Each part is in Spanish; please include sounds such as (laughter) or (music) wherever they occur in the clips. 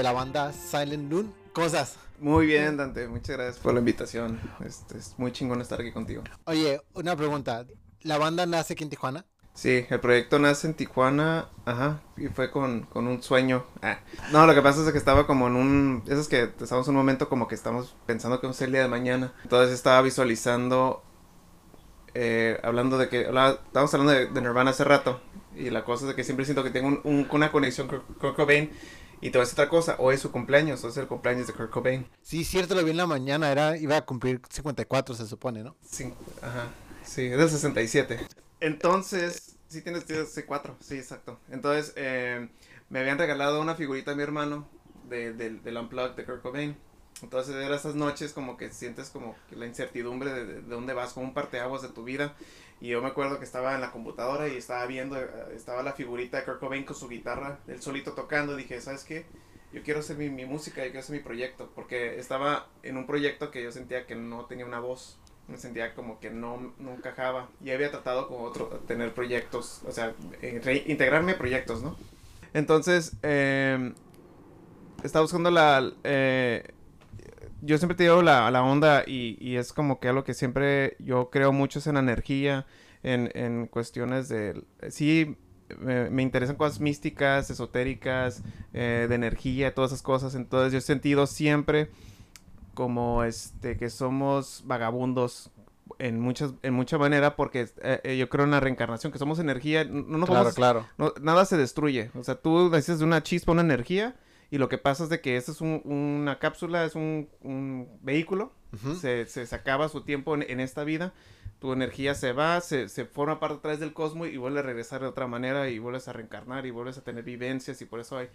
de la banda Silent Noon. ¿Cómo estás? Muy bien, Dante. Muchas gracias por la invitación. Este, es muy chingón estar aquí contigo. Oye, una pregunta. ¿La banda nace aquí en Tijuana? Sí, el proyecto nace en Tijuana, ajá, y fue con, con un sueño. Ah. No, lo que pasa es que estaba como en un... Eso es que estamos en un momento como que estamos pensando que vamos a ser el día de mañana. Entonces estaba visualizando, eh, hablando de que... estábamos hablando de, Nirvana hace rato, y la cosa es que siempre siento que tengo un, una conexión con Kurt Cobain. Y te voy a decir otra cosa, hoy es su cumpleaños, hoy es el cumpleaños de Kurt Cobain. Sí, cierto, lo vi en la mañana, era, iba a cumplir 54 se supone, ¿no? Sí, ajá, sí, es del 67. Entonces, sí tienes, c cuatro, sí, exacto. Entonces, eh, me habían regalado una figurita a mi hermano de, del Unplugged de Kurt Cobain. Entonces, era esas noches como que sientes como la incertidumbre de, de, dónde vas, como un parteaguas de tu vida. Y yo me acuerdo que estaba en la computadora y estaba viendo, eh, estaba la figurita de Kurt Cobain con su guitarra, él solito tocando. Y dije, ¿sabes qué? Yo quiero hacer mi, mi música, yo quiero hacer mi proyecto. Porque estaba en un proyecto que yo sentía que no tenía una voz me sentía como que no, no encajaba. Y había tratado con otro, tener proyectos, o sea, eh, integrarme proyectos, ¿no? Entonces, eh, estaba buscando la... Eh, yo siempre te digo la, la onda y, y, es como que algo que siempre yo creo mucho es en energía, en, en cuestiones de... Sí, me, interesan cosas místicas, esotéricas, eh, de energía, todas esas cosas. Entonces yo he sentido siempre como este que somos vagabundos en muchas en mucha manera porque eh, yo creo en la reencarnación que somos energía no, claro claro nada se destruye o sea tú dices de una chispa una energía y lo que pasa es de que esta es una cápsula es un, vehículo se, se, acaba su tiempo en, esta vida tu energía se va se, se forma parte a través del cosmos y vuelve a regresar de otra manera y vuelves a reencarnar y vuelves a tener vivencias y por eso hay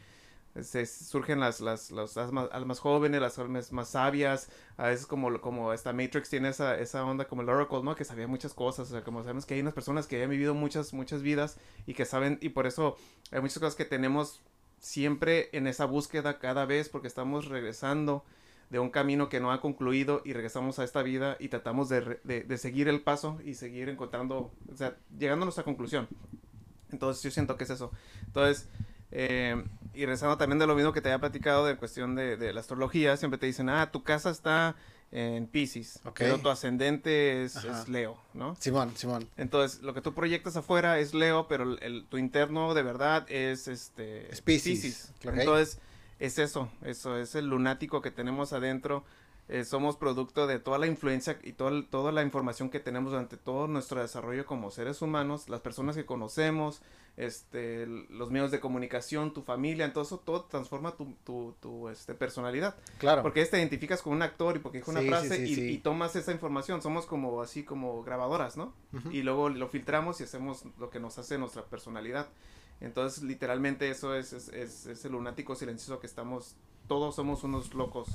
se surgen las, las, las almas, jóvenes, las almas más sabias, a veces como, como esta Matrix tiene esa, esa onda como el Oracle, ¿no? Que sabía muchas cosas, o sea, como sabemos que hay unas personas que han vivido muchas, muchas vidas y que saben, y por eso hay muchas cosas que tenemos siempre en esa búsqueda cada vez porque estamos regresando de un camino que no ha concluido y regresamos a esta vida y tratamos de, de, de seguir el paso y seguir encontrando, o sea, llegando a nuestra conclusión. Entonces yo siento que es eso. Entonces, eh, y rezando también de lo mismo que te había platicado de cuestión de, la astrología, siempre te dicen, ah, tu casa está en Pisces, pero tu ascendente es, Leo, ¿no? Simón, Simón. Entonces, lo que tú proyectas afuera es Leo, pero el, tu interno de verdad es este Pisces. Entonces, es eso, eso es el lunático que tenemos adentro. Eh, somos producto de toda la influencia y toda, toda la información que tenemos durante todo nuestro desarrollo como seres humanos, las personas que conocemos, este, los medios de comunicación, tu familia, todo eso, todo transforma tu, tu, tu este, personalidad. Claro. Porque te identificas con un actor y porque dijo una frase y, tomas esa información. Somos como así como grabadoras, ¿no? Y luego lo filtramos y hacemos lo que nos hace nuestra personalidad. Entonces, literalmente eso es, es, es, el lunático silencioso que estamos, todos somos unos locos.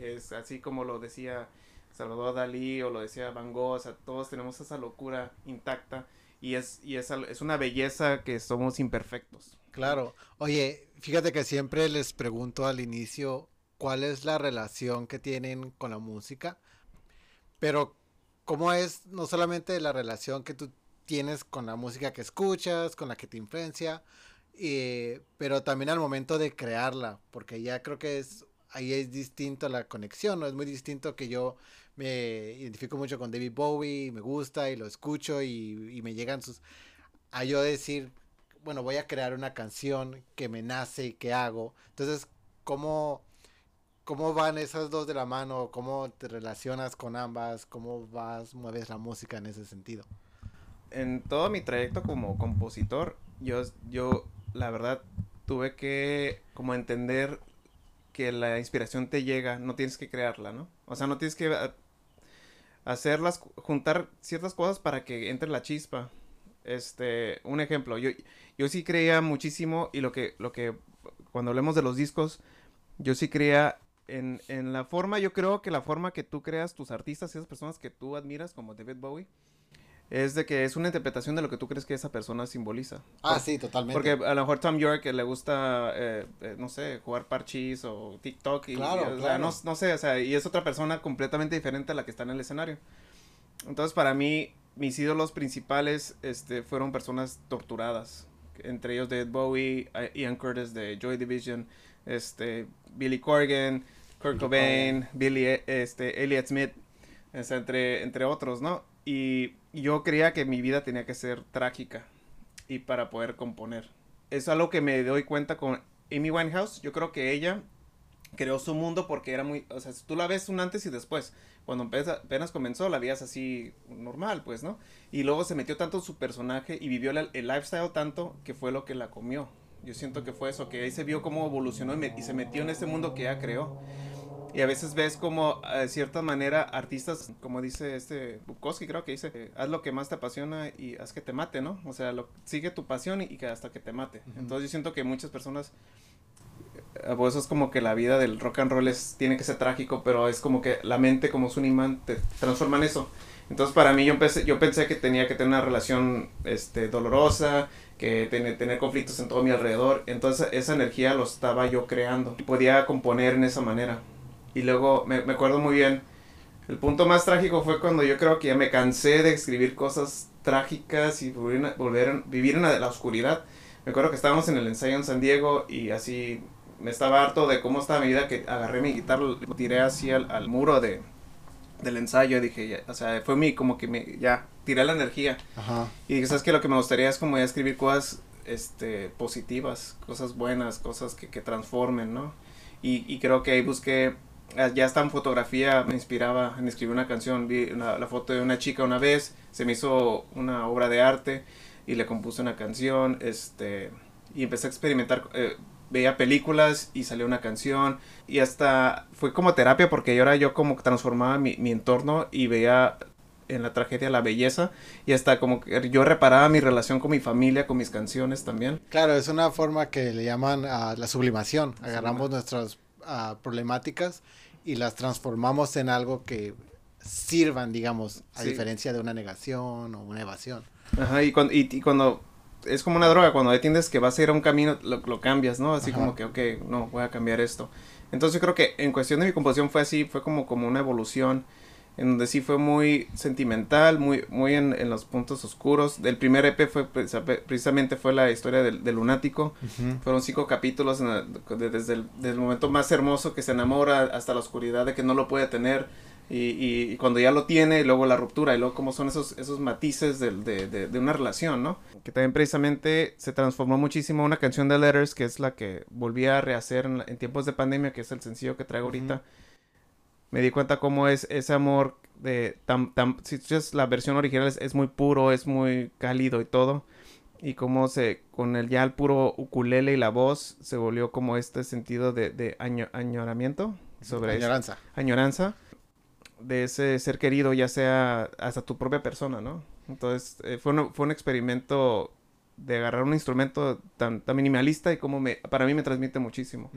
Es así como lo decía Salvador Dalí o lo decía Van Gogh, o sea, todos tenemos esa locura intacta y es, y es, es una belleza que somos imperfectos. Claro. Oye, fíjate que siempre les pregunto al inicio cuál es la relación que tienen con la música, pero cómo es no solamente la relación que tú tienes con la música que escuchas, con la que te influencia, eh, pero también al momento de crearla, porque ya creo que es ahí es distinto la conexión, ¿no? Es muy distinto que yo me identifico mucho con David Bowie, me gusta y lo escucho y, me llegan sus... A yo decir, bueno, voy a crear una canción que me nace y que hago. Entonces, ¿cómo, cómo van esas dos de la mano? ¿Cómo te relacionas con ambas? ¿Cómo vas, mueves la música en ese sentido? En todo mi trayecto como compositor, yo, yo la verdad tuve que como entender que la inspiración te llega, no tienes que crearla, ¿no? O sea, no tienes que hacerlas, juntar ciertas cosas para que entre la chispa. Este, un ejemplo, yo, yo sí creía muchísimo y lo que, lo que, cuando hablemos de los discos, yo sí creía en, en la forma, yo creo que la forma que tú creas tus artistas, esas personas que tú admiras, como David Bowie, es de que es una interpretación de lo que tú crees que esa persona simboliza. Ah, sí, totalmente. Porque a lo mejor Tom York le gusta, eh, eh, no sé, jugar parchís o TikTok. Y, claro, no, no, sé, o sea, y es otra persona completamente diferente a la que está en el escenario. Entonces, para mí, mis ídolos principales este, fueron personas torturadas, entre ellos David Bowie, Ian Curtis de Joy Division, este, Billy Corgan, Kurt Cobain, Billy, este, Elliot Smith, entre, entre otros, ¿no? Y yo creía que mi vida tenía que ser trágica y para poder componer. Es algo que me doy cuenta con Amy Winehouse. Yo creo que ella creó su mundo porque era muy, o sea, tú la ves un antes y después. Cuando apenas comenzó, la veías así normal, pues, ¿no? Y luego se metió tanto en su personaje y vivió el, lifestyle tanto que fue lo que la comió. Yo siento que fue eso, que ahí se vio cómo evolucionó y, se metió en ese mundo que ella creó. Y a veces ves como, de cierta manera, artistas, como dice este Bukowski, creo que dice, haz lo que más te apasiona y haz que te mate, ¿no? O sea, lo, sigue tu pasión y, que hasta que te mate. Entonces yo siento que muchas personas pues eso es como que la vida del rock and roll es, tiene que ser trágico, pero es como que la mente como es un imán te transforma en eso. Entonces para mí yo, empecé, yo pensé que tenía que tener una relación este, dolorosa, que tener, tener conflictos en todo mi alrededor. Entonces esa energía lo estaba yo creando y podía componer en esa manera. Y luego me, me acuerdo muy bien, el punto más trágico fue cuando yo creo que ya me cansé de escribir cosas trágicas y volver, volver vivir en la oscuridad. Me acuerdo que estábamos en el ensayo en San Diego y así me estaba harto de cómo estaba mi vida que agarré mi guitarra, lo tiré así al, muro de, del ensayo, dije, o sea, fue mi, como que me, ya, tiré la energía. Ajá. Y dije, ¿sabes qué? Lo que me gustaría es como ya escribir cosas, este, positivas, cosas buenas, cosas que, que transformen, ¿no? Y, y creo que ahí busqué, ya está en fotografía, me inspiraba en escribir una canción, vi la foto de una chica una vez, se me hizo una obra de arte y le compuse una canción, este, y empecé a experimentar, eh, veía películas y salió una canción y hasta fue como terapia porque ahora yo como transformaba mi, mi entorno y veía en la tragedia la belleza y hasta como que yo reparaba mi relación con mi familia, con mis canciones también. Claro, es una forma que le llaman a la sublimación. Agarramos nuestras problemáticas y las transformamos en algo que sirvan, digamos, a diferencia de una negación o una evasión. Ajá, y cuando, y cuando es como una droga, cuando entiendes que vas a ir a un camino, lo, cambias, ¿no? Así como que, ok, no, voy a cambiar esto. Entonces yo creo que en cuestión de mi composición fue así, fue como, como una evolución, en donde sí fue muy sentimental, muy, muy en, los puntos oscuros. El primer EP fue precisamente fue la historia del, lunático. Fueron cinco capítulos desde, el, desde el momento más hermoso que se enamora hasta la oscuridad de que no lo puede tener y, y, cuando ya lo tiene, y luego la ruptura, y luego cómo son esos, esos matices de, de, de, una relación, ¿no? Que también precisamente se transformó muchísimo una canción de Letters, que es la que volví a rehacer en, tiempos de pandemia, que es el sencillo que traigo ahorita. Me di cuenta cómo es ese amor de tan, tan, si es la versión original es, es, muy puro, es muy cálido y todo. Y cómo se, con el ya el puro ukulele y la voz, se volvió como este sentido de, de añoramiento. Sobre añoranza. añoranza de ese ser querido, ya sea hasta tu propia persona, ¿no? Entonces, eh, fue, un, fue un experimento de agarrar un instrumento tan, tan minimalista y como me, para mí me transmite muchísimo.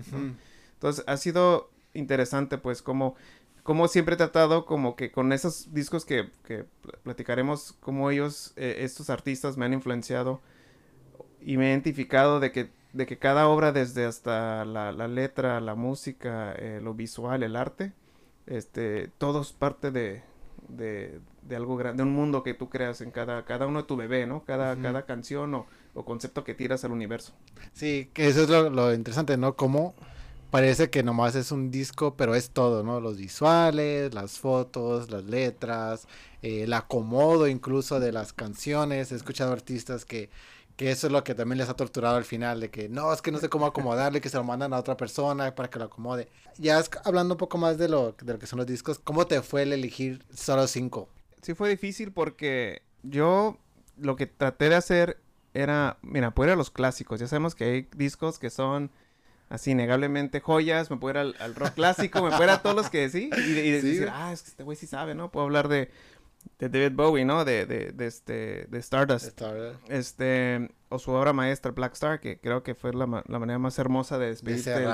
Entonces, ha sido interesante, pues, como, como siempre he tratado como que con esos discos que, que platicaremos, como ellos, eh, estos artistas me han influenciado y me he identificado de que, de que cada obra, desde hasta la, la letra, la música, eh, lo visual, el arte, este, todo es parte de, de, de, algo grande, de un mundo que tú creas en cada, cada uno de tu bebé, ¿no? Cada, cada canción o, o, concepto que tiras al universo. Sí, que eso es lo, lo interesante, ¿no? Como parece que nomás es un disco, pero es todo, ¿no? Los visuales, las fotos, las letras, eh, el acomodo incluso de las canciones. He escuchado artistas que que eso es lo que también les ha torturado al final, de que no, es que no sé cómo acomodarle, que se lo mandan a otra persona para que lo acomode. Ya hablando un poco más de lo, de lo que son los discos, ¿cómo te fue el elegir solo cinco? Sí fue difícil porque yo lo que traté de hacer era, mira, ir a los clásicos, ya sabemos que hay discos que son así innegablemente joyas, me puedo ir al, rock clásico, me puedo ir a todos los que sí, y, y decir, ah, es que este güey sí sabe, ¿no? Puedo hablar de de David Bowie, ¿no? De, de, de este, de Stardust. Este, o su obra maestra, Black Star, que creo que fue la, la manera más hermosa de despedirse de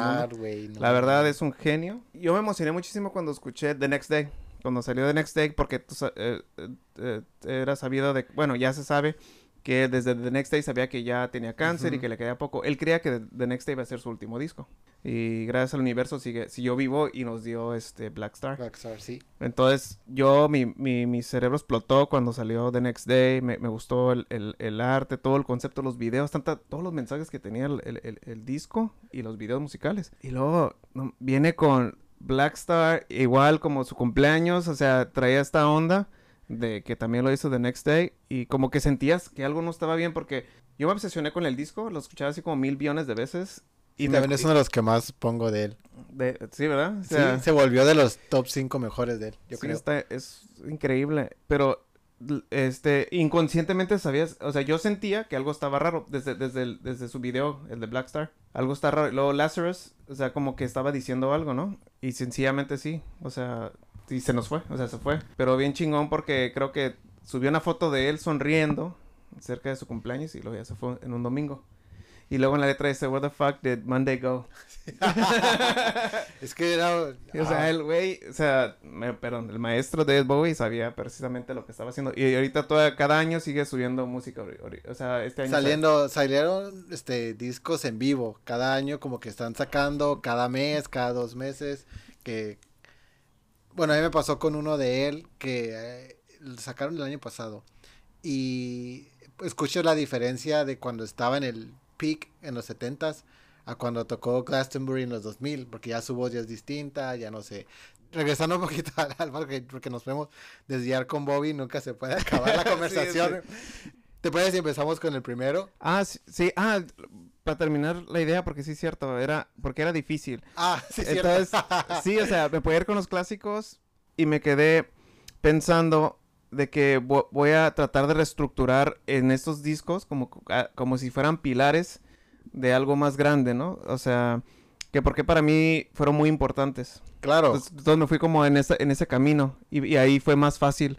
La verdad es un genio. Yo me emocioné muchísimo cuando escuché The Next Day. Cuando salió The Next Day, porque tú, eh, eh, eh, era sabido de, bueno, ya se sabe que desde The Next Day sabía que ya tenía cáncer y que le quedaba poco. Él creía que The Next Day iba a ser su último disco. Y gracias al universo sigue, siguió vivo y nos dio este Black Star. Black Star, sí. Entonces, yo, mi, mi, mi cerebro explotó cuando salió The Next Day. Me, me gustó el, el, el, arte, todo el concepto, los videos, tanta, todos los mensajes que tenía el, el disco y los videos musicales. Y luego no, viene con Black Star, igual como su cumpleaños, o sea, traía esta onda de que también lo hizo The Next Day y como que sentías que algo no estaba bien porque yo me obsesioné con el disco, lo escuchaba así como mil billones de veces y también es uno de los que más pongo de él. sí, ¿verdad? sí, se volvió de los top 5 mejores de él, yo sí, Está, es increíble, pero este, inconscientemente sabías, o sea, yo sentía que algo estaba raro desde, desde, desde su video, el de Black Star. Algo está raro. Luego Lazarus, o sea, como que estaba diciendo algo, ¿no? Y sencillamente sí, o sea, y se nos fue, o sea, se fue. Pero bien chingón porque creo que subió una foto de él sonriendo cerca de su cumpleaños y luego ya se fue en un domingo. Y luego en la letra dice, Where the fuck did Monday go? (laughs) es que era... O sea, el güey, o sea, perdón, el maestro de Ed Bowie sabía precisamente lo que estaba haciendo. Y ahorita toda, cada año sigue subiendo música. O sea, este año... Saliendo, salieron este, discos en vivo. Cada año como que están sacando, cada mes, cada dos meses. Que... Bueno, a mí me pasó con uno de él que eh, sacaron el año pasado. Y escucho la diferencia de cuando estaba en el peak en los 70s a cuando tocó Glastonbury en los 2000, porque ya su voz ya es distinta, ya no sé. Regresando un poquito (laughs) al porque, porque nos podemos desviar con Bobby, nunca se puede acabar la (laughs) conversación. ¿Te puedes si empezamos con el primero? Ah, sí, ah, para terminar la idea, porque sí es cierto, era, porque era difícil. Ah, sí, Entonces, (laughs) sí, o sea, me pude ir con los clásicos y me quedé pensando de que voy a tratar de reestructurar en estos discos como, ah, como si fueran pilares de algo más grande, ¿no? O sea, que porque para mí fueron muy importantes. Claro. Entonces, me fui como en, ese, en ese camino y, y, ahí fue más fácil.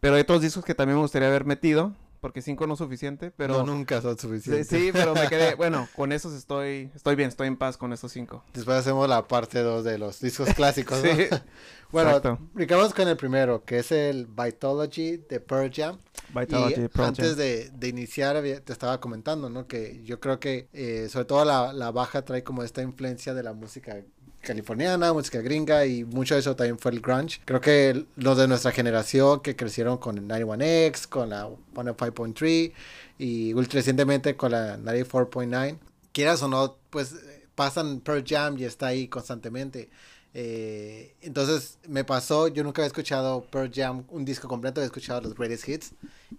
Pero hay otros discos que también me gustaría haber metido, porque cinco no es suficiente, pero... No, nunca son suficientes. Sí, pero me quedé, (laughs) bueno, con esos estoy, estoy bien, estoy en paz con esos cinco. Después hacemos la parte dos de los discos (laughs) clásicos, sí. (laughs) bueno, brincamos con el primero, que es el Vitology de Pearl Jam. Vitology, y Pearl antes De, de, iniciar, te estaba comentando, ¿no? Que yo creo que, eh, sobre todo la, la baja trae como esta influencia de la música californiana, música gringa y mucho de eso también fue el grunge. Creo que los de nuestra generación que crecieron con el 91X, con la 105.3 y recientemente con la 94.9, quieras o no, pues pasan Pearl Jam y está ahí constantemente. Eh, entonces me pasó, yo nunca había escuchado Pearl Jam, un disco completo, había escuchado los greatest hits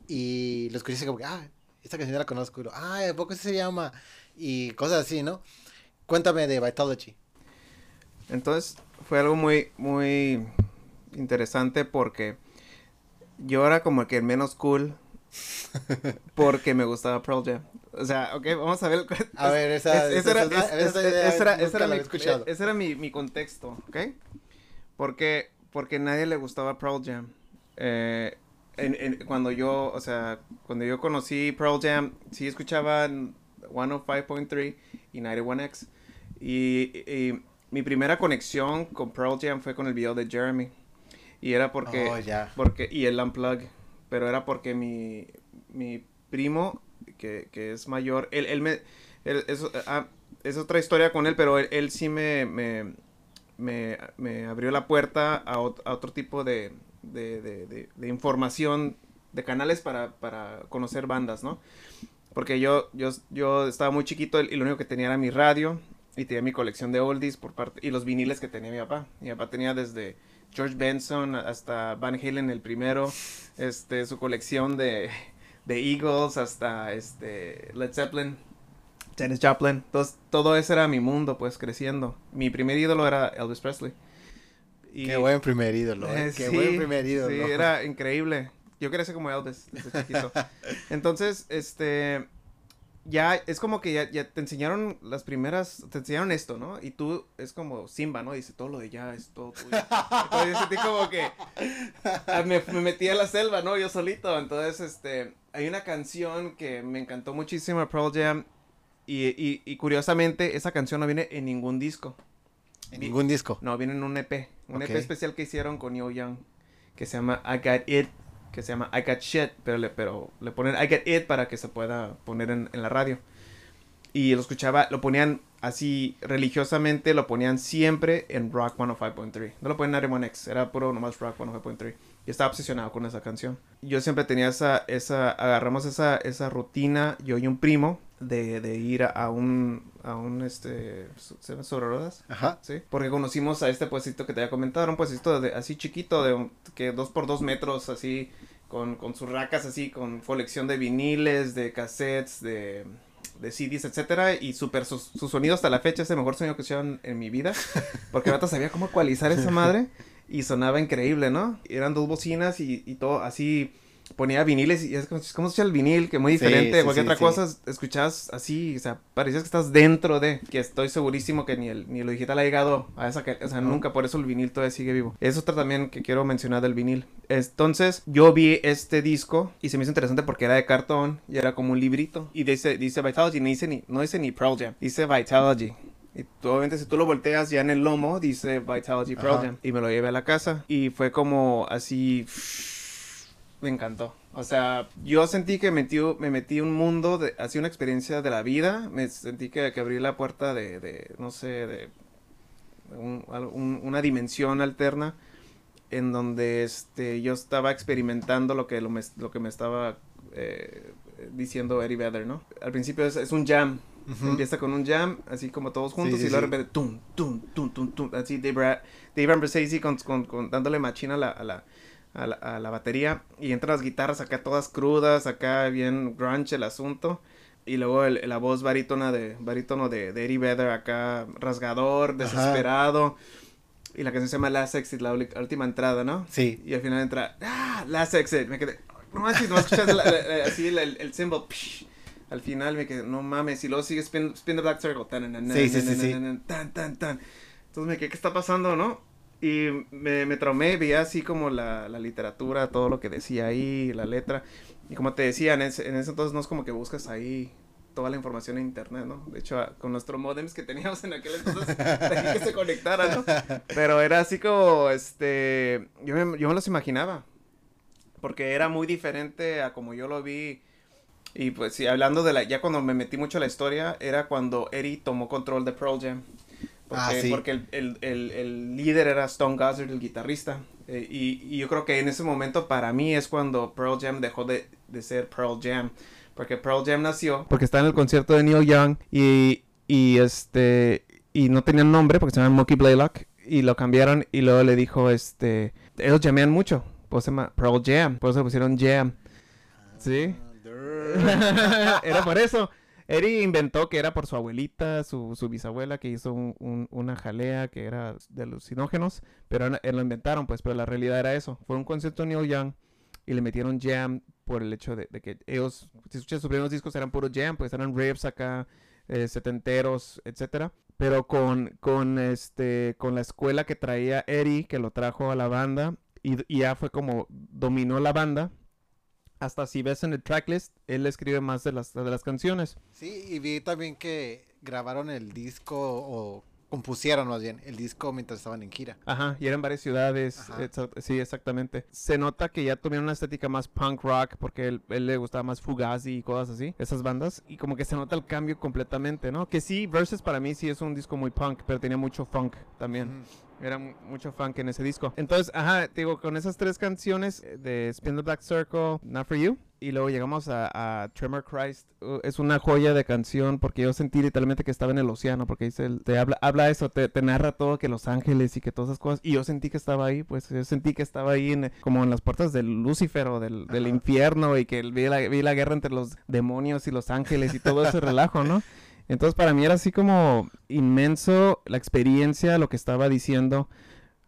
y lo escuché como que, ah, esta canción la conozco, y ah, ¿de poco se llama? Y cosas así, ¿no? Cuéntame de Vitology. Entonces fue algo muy, muy interesante porque yo era como que el menos cool (laughs) porque me gustaba Pearl Jam. O sea, ok, vamos a ver. A ver, esa, esa, era, ese era mi, mi, contexto, ¿ok? Porque, porque nadie le gustaba Pearl Jam. Eh, cuando yo, o sea, cuando yo conocí Pearl Jam, sí escuchaban 105.3 y 91X. Y, y mi primera conexión con Pearl Jam fue con el video de Jeremy. Y era porque... Oh, porque y el Unplug. Pero era porque mi, mi primo, que, que es mayor, él, él me... Ah, es otra historia con él, pero él, sí me, me, me, abrió la puerta a, a otro tipo de, de, de, de, información, de canales para, para conocer bandas, ¿no? Porque yo, yo, yo estaba muy chiquito y lo único que tenía era mi radio y tenía mi colección de oldies por parte y los viniles que tenía mi papá. Mi papá tenía desde George Benson hasta Van Halen el primero, este su colección de, de Eagles hasta este Led Zeppelin, Janis Joplin. Entonces, todo eso era mi mundo pues creciendo. Mi primer ídolo era Elvis Presley. Y, Qué buen primer ídolo, ¿eh? Qué buen primer ídolo. Sí, era increíble. Yo crecí como Elvis desde chiquito. (laughs) Entonces, este ya es como que ya, ya, te enseñaron las primeras, te enseñaron esto, ¿no? Y tú es como Simba, ¿no? Dice todo lo de ya es todo tuyo. Entonces yo sentí como que ah, me, me, metí a la selva, ¿no? Yo solito. Entonces, este, hay una canción que me encantó muchísimo, Pearl Jam. Y, y, y curiosamente, esa canción no viene en ningún disco. ¿En ningún disco? No, viene en un EP. Un EP especial que hicieron con Yo Young. Que se llama I Got It que se llama I Got Shit, pero le, pero le ponen I Got It para que se pueda poner en, en la radio. y lo escuchaba, lo ponían así religiosamente, lo ponían siempre en Rock 105.3. No lo ponían en Arimon X, era puro nomás Rock 105.3. Y estaba obsesionado con esa canción. Yo siempre tenía esa, esa, agarramos esa, esa rutina, yo y un primo, de, de ir a, un, a un, este, ¿se llama sobre ruedas? Ajá. Sí, porque conocimos a este puestito que te había comentado, un puestito de, así chiquito, de que dos por dos metros, así, con, con sus racas, así, con colección de viniles, de cassettes, de de CDs, etcétera, y super su, sonido hasta la fecha es el mejor sonido que escucharon en mi vida, porque ahorita sabía cómo ecualizar esa madre (laughs) y sonaba increíble, ¿no? Eran dos bocinas y, y todo así ponía viniles y es como, como escuchar el vinil, que muy diferente de cualquier otra cosa, escuchas así, o sea, parecías que estás dentro de, que estoy segurísimo que ni el, ni lo digital ha llegado a esa, que, o sea, nunca, por eso el vinil todavía sigue vivo. Es otra también que quiero mencionar del vinil. Entonces, yo vi este disco y se me hizo interesante porque era de cartón y era como un librito y dice, dice Vitalogy, no dice ni, no dice ni Pearl Jam, dice Vitalogy. Y obviamente si tú lo volteas ya en el lomo, dice Vitalogy Pearl Jam. Y me lo llevé a la casa y fue como así (sniffs) me encantó. O sea, yo sentí que metí, me metí un mundo, de, así una experiencia de la vida. Me sentí que, que abrí la puerta de, de no sé, de una dimensión alterna en donde este, yo estaba experimentando lo que, lo, me, lo que me estaba eh, diciendo Eddie Vedder, ¿no? Al principio es, un jam. Empieza con un jam, así como todos juntos, y luego de repente, tum, tum, tum, tum, tum, así Dave, Dave con, con, con, dándole machina a la, a la a la, batería y entran las guitarras acá todas crudas, acá bien grunge el asunto. Y luego la voz barítona de, barítono de, de Eddie Vedder acá rasgador, desesperado. Y la canción se llama Last Exit, la, última entrada, ¿no? Sí. Y al final entra, ¡ah! Last Exit. Me quedé, no manches, no escuchas así el, el, symbol, Al final me quedé, no mames. Y luego sigue Spin, spin the Black Circle. sí, sí, sí, Tan, tan, tan. Entonces me quedé, ¿qué está pasando, no? Y me, me traumé, veía así como la, la, literatura, todo lo que decía ahí, la letra. Y como te decía, en ese, en ese entonces no es como que buscas ahí toda la información en internet, ¿no? De hecho, con nuestros modems que teníamos en aquel entonces, (laughs) que se conectara, ¿no? Pero era así como, este, yo me, yo me los imaginaba. Porque era muy diferente a como yo lo vi. Y pues sí, hablando de la, ya cuando me metí mucho a la historia, era cuando Eddie tomó control de Pearl Jam. Ah, porque, el, líder era Stone Gossard, el guitarrista. Eh, y, yo creo que en ese momento para mí es cuando Pearl Jam dejó de, ser Pearl Jam. Porque Pearl Jam nació. Porque estaba en el concierto de Neil Young y, y este y no tenían nombre porque se llaman Monkey Blaylock y lo cambiaron y luego le dijo este ellos llamean mucho pues se llama Pearl Jam por eso le pusieron Jam sí ah, (laughs) era por eso Eri inventó que era por su abuelita, su, su bisabuela, que hizo un, una jalea que era de alucinógenos, pero lo inventaron, pues, pero la realidad era eso. Fue un concierto Neil Young y le metieron jam por el hecho de, que ellos, si escuchas sus primeros discos, eran puro jam, pues eran riffs acá, eh, setenteros, etcétera. Pero con, con, este, con la escuela que traía Eri, que lo trajo a la banda, y, y ya fue como dominó la banda hasta si ves en el tracklist, él escribe más de las, de las canciones. Sí, y vi también que grabaron el disco o compusieron más bien el disco mientras estaban en gira. Ajá, y eran varias ciudades. Sí, exactamente. Se nota que ya tuvieron una estética más punk rock porque él, él, le gustaba más Fugazi y cosas así, esas bandas. Y como que se nota el cambio completamente, ¿no? Que sí, Versus para mí sí es un disco muy punk, pero tenía mucho funk también. Era mucho funk en ese disco. Entonces, ajá, digo, con esas tres canciones eh, de Spin the Black Circle, Not For You, y luego llegamos a, Tremor Christ. Uh, es una joya de canción porque yo sentí literalmente que estaba en el océano, porque dice, te habla, habla eso, te, narra todo, que Los Ángeles y que todas esas cosas. Y yo sentí que estaba ahí, pues yo sentí que estaba ahí en, como en las puertas del Lucifer o del, del infierno y que vi la, vi la guerra entre los demonios y los ángeles y todo ese (laughs) relajo, ¿no? Entonces para mí era así como inmenso la experiencia, lo que estaba diciendo,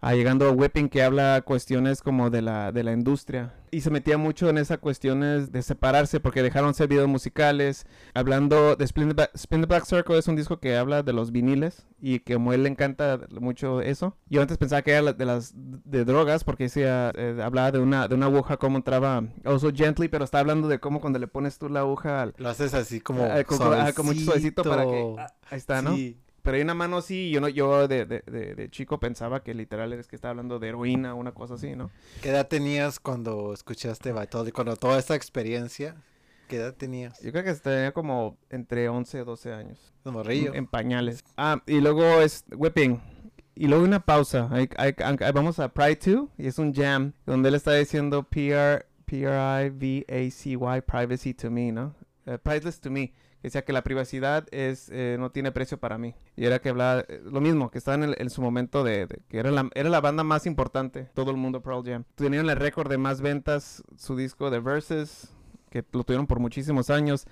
a llegando a Whipping que habla cuestiones como de la, de la industria y se metía mucho en esas cuestiones de separarse porque dejaron ser videos musicales. Hablando de Spin the, Black Circle es un disco que habla de los viniles y que como él le encanta mucho eso. Yo antes pensaba que era de las de drogas porque decía, eh, hablaba de una, de una aguja cómo entraba also gently, pero está hablando de cómo cuando le pones tú la aguja... Lo haces así como, ah, como, ah, suavecito para que... Ah, ahí está, ¿no? Pero hay una mano así, yo no, yo de, de, de, chico pensaba que literal es que estaba hablando de heroína o una cosa así, ¿no? ¿Qué edad tenías cuando escuchaste Vitality, cuando toda esta experiencia? ¿Qué edad tenías? Yo creo que tenía como entre 11 y 12 años. Río. En, pañales. Ah, y luego es Whipping. Y luego una pausa. vamos a Pride 2 y es un jam donde él está diciendo PR, P-R-I-V-A-C-Y, privacy to me, ¿no? Uh, priceless to me decía que la privacidad es eh, no tiene precio para mí. Y era que hablaba eh, lo mismo, que estaba en, su momento de, que era la, era la banda más importante, todo el mundo Pearl Jam. Tenían el récord de más ventas, su disco de Verses, que lo tuvieron por muchísimos años.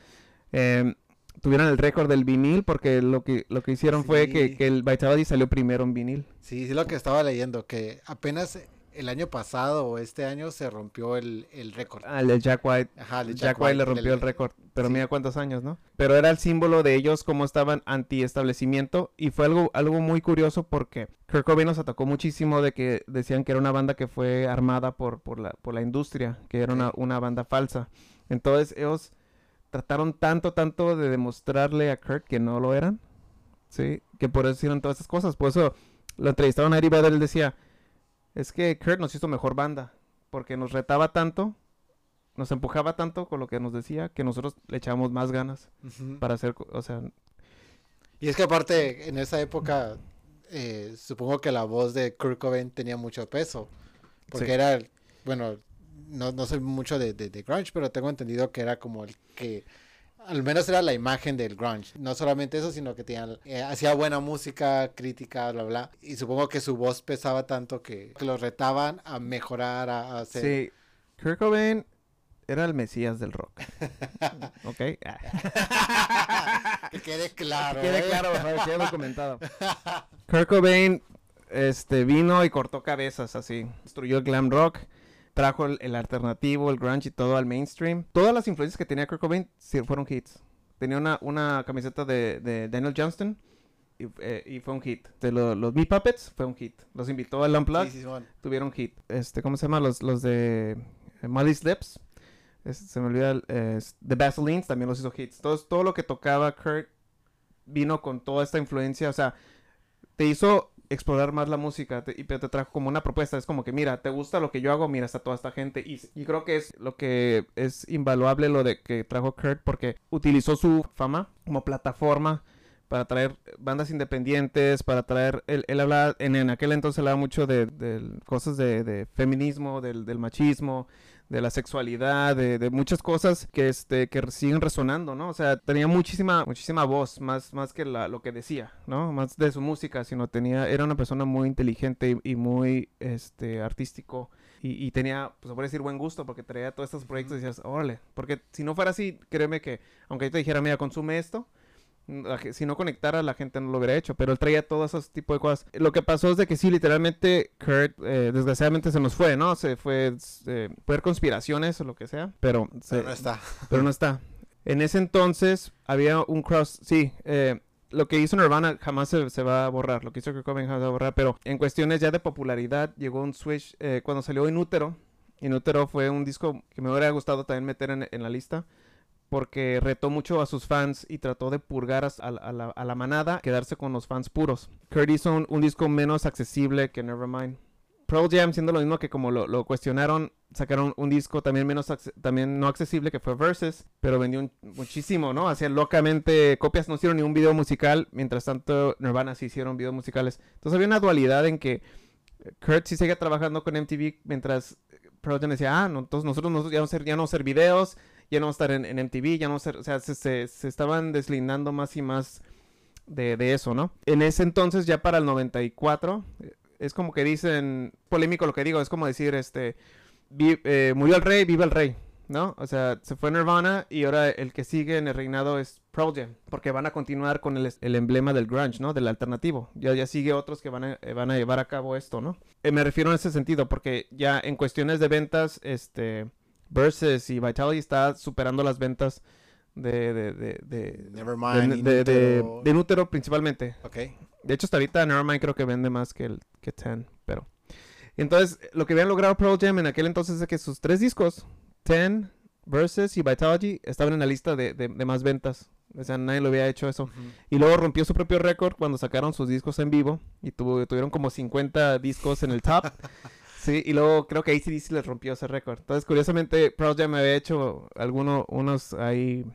Em, tuvieron el récord del vinil porque lo que lo que hicieron fue que, que, el Vitality salió primero en vinil. Sí, sí lo que estaba leyendo, que apenas el año pasado o este año se rompió el, el récord. Ah, el de Jack White. Ajá, el de Jack, White, le rompió el, récord. Pero mira cuántos años, ¿no? Pero era el símbolo de ellos como estaban anti-establecimiento y fue algo, algo muy curioso porque Kurt Cobain nos atacó muchísimo de que decían que era una banda que fue armada por, por, la, por la industria, que era una, una banda falsa. Entonces ellos trataron tanto, tanto de demostrarle a Kurt que no lo eran, ¿sí? Que por eso hicieron todas esas cosas. Por eso lo entrevistaron a Eddie Vedder, él decía es que Kurt nos hizo mejor banda, porque nos retaba tanto, nos empujaba tanto con lo que nos decía, que nosotros le echábamos más ganas para hacer, o sea... Y es que aparte, en esa época, eh, supongo que la voz de Kurt Cobain tenía mucho peso, porque era, bueno, no, no sé mucho de, de, de grunge, pero tengo entendido que era como el que al menos era la imagen del grunge. No solamente eso, sino que tenía, eh, hacía buena música, crítica, bla, bla. Y supongo que su voz pesaba tanto que, que lo retaban a mejorar, a, hacer... Sí, Kurt Cobain era el mesías del rock. (laughs) ¿Ok? que quede claro. (laughs) Que quede ¿eh? claro, que quede documentado. Kurt Cobain este, vino y cortó cabezas así. Destruyó el glam rock trajo el, alternativo, el grunge y todo al mainstream. Todas las influencias que tenía Kurt Cobain fueron hits. Tenía una, una camiseta de, de Daniel Johnston y, eh, fue un hit. De los Me Puppets fue un hit. Los invitó al Unplugged, sí, sí, tuvieron hit. Este, ¿Cómo se llama? Los, los de eh, Molly's Lips. se me olvida. The Vaselines también los hizo hits. Todo, todo lo que tocaba Kurt vino con toda esta influencia. O sea, te hizo explorar más la música y te trajo como una propuesta. Es como que, mira, ¿te gusta lo que yo hago? Mira, está toda esta gente. Y, y creo que es lo que es invaluable lo de que trajo Kurt porque utilizó su fama como plataforma para traer bandas independientes, para traer, él, él hablaba, en, en, aquel entonces hablaba mucho de, cosas de, de feminismo, del, del machismo, de la sexualidad, de, muchas cosas que, este, que siguen resonando, ¿no? O sea, tenía muchísima, muchísima voz, más, más que la, lo que decía, ¿no? Más de su música, sino tenía, era una persona muy inteligente y, muy, este, artístico. Y, tenía, pues se puede decir buen gusto porque traía todos estos proyectos y decías, órale, porque si no fuera así, créeme que, aunque yo te dijera, mira, consume esto, si no conectara la gente no lo hubiera hecho, pero él traía todo ese tipo de cosas. Lo que pasó es de que sí, literalmente Kurt eh, desgraciadamente se nos fue, ¿no? Se fue, eh, haber conspiraciones o lo que sea, pero, no está. (laughs) Pero no está. En ese entonces había un cross, sí, eh, lo que hizo Nirvana jamás se, va a borrar, lo que hizo Kurt Cobain jamás se va a borrar, pero en cuestiones ya de popularidad llegó un switch cuando salió Inútero. Inútero fue un disco que me hubiera gustado también meter en la lista porque retó mucho a sus fans y trató de purgar a, la, manada, quedarse con los fans puros. Kurt hizo un, disco menos accesible que Nevermind. Pearl Jam, siendo lo mismo que como lo, cuestionaron, sacaron un disco también menos también no accesible que fue Versus, pero vendió muchísimo, ¿no? Hacían locamente copias, no hicieron ni un video musical, mientras tanto Nirvana sí hicieron videos musicales. Entonces había una dualidad en que Kurt sí seguía trabajando con MTV mientras Pearl Jam decía, ah, entonces nosotros, ya, ya no hacer videos, ya no estar en, en MTV, ya no ser, o sea, se, se, estaban deslindando más y más de, de, eso, ¿no? En ese entonces, ya para el 94, es como que dicen, polémico lo que digo, es como decir, este, eh, murió el rey, vive el rey, ¿no? O sea, se fue Nirvana y ahora el que sigue en el reinado es Pearl Jam, porque van a continuar con el, el, emblema del grunge, ¿no? Del alternativo. Ya, ya sigue otros que van a, eh, van a llevar a cabo esto, ¿no? Eh, me refiero en ese sentido, porque ya en cuestiones de ventas, este Versus y Vitality está superando las ventas de de de de Nevermind de, de, Nútero principalmente. Ok. De hecho hasta ahorita Nevermind creo que vende más que el que Ten, pero entonces lo que habían logrado Pearl Jam en aquel entonces es que sus tres discos, Ten, Versus y Vitality estaban en la lista de, de, más ventas. O sea, nadie lo había hecho eso. Y luego rompió su propio récord cuando sacaron sus discos en vivo y tuvo, tuvieron como 50 discos en el top. (laughs) Sí, y luego creo que ACDC les rompió ese récord. Entonces, curiosamente, Pearl Jam había hecho algunos, unos ahí,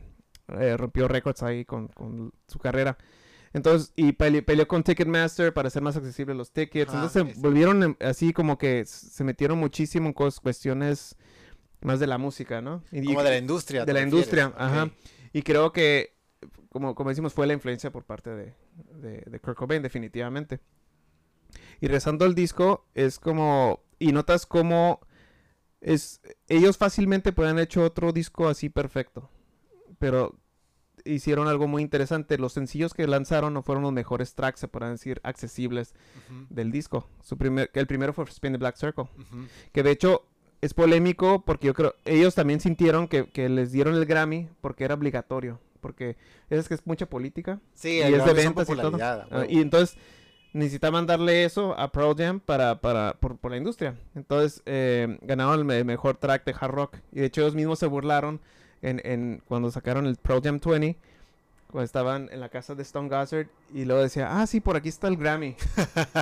eh, rompió récords ahí con, con, su carrera. Entonces, y peleó con Ticketmaster para hacer más accesibles los tickets. Entonces, se volvieron así como que se metieron muchísimo en cuestiones más de la música, ¿no? como de la industria. De la industria, ajá. Y creo que, como, como decimos, fue la influencia por parte de, de, de Kurt Cobain, definitivamente. Y rezando el disco, es como. Y notas como. Es, ellos fácilmente pueden haber hecho otro disco así perfecto. Pero hicieron algo muy interesante. Los sencillos que lanzaron no fueron los mejores tracks, se podrán decir, accesibles del disco. Su primer, el primero fue Spin the Black Circle. Que de hecho es polémico porque yo creo. Ellos también sintieron que, que les dieron el Grammy porque era obligatorio. Porque es que es mucha política. Sí, y es de ventas y todo. Ah, y entonces necesitaban darle eso a Pearl Jam para, para, por, la industria. Entonces eh, ganaron el mejor track de hard rock. Y de hecho ellos mismos se burlaron en, en cuando sacaron el Pearl Jam 20 cuando estaban en la casa de Stone Gossard y luego decía, ah, sí, por aquí está el Grammy.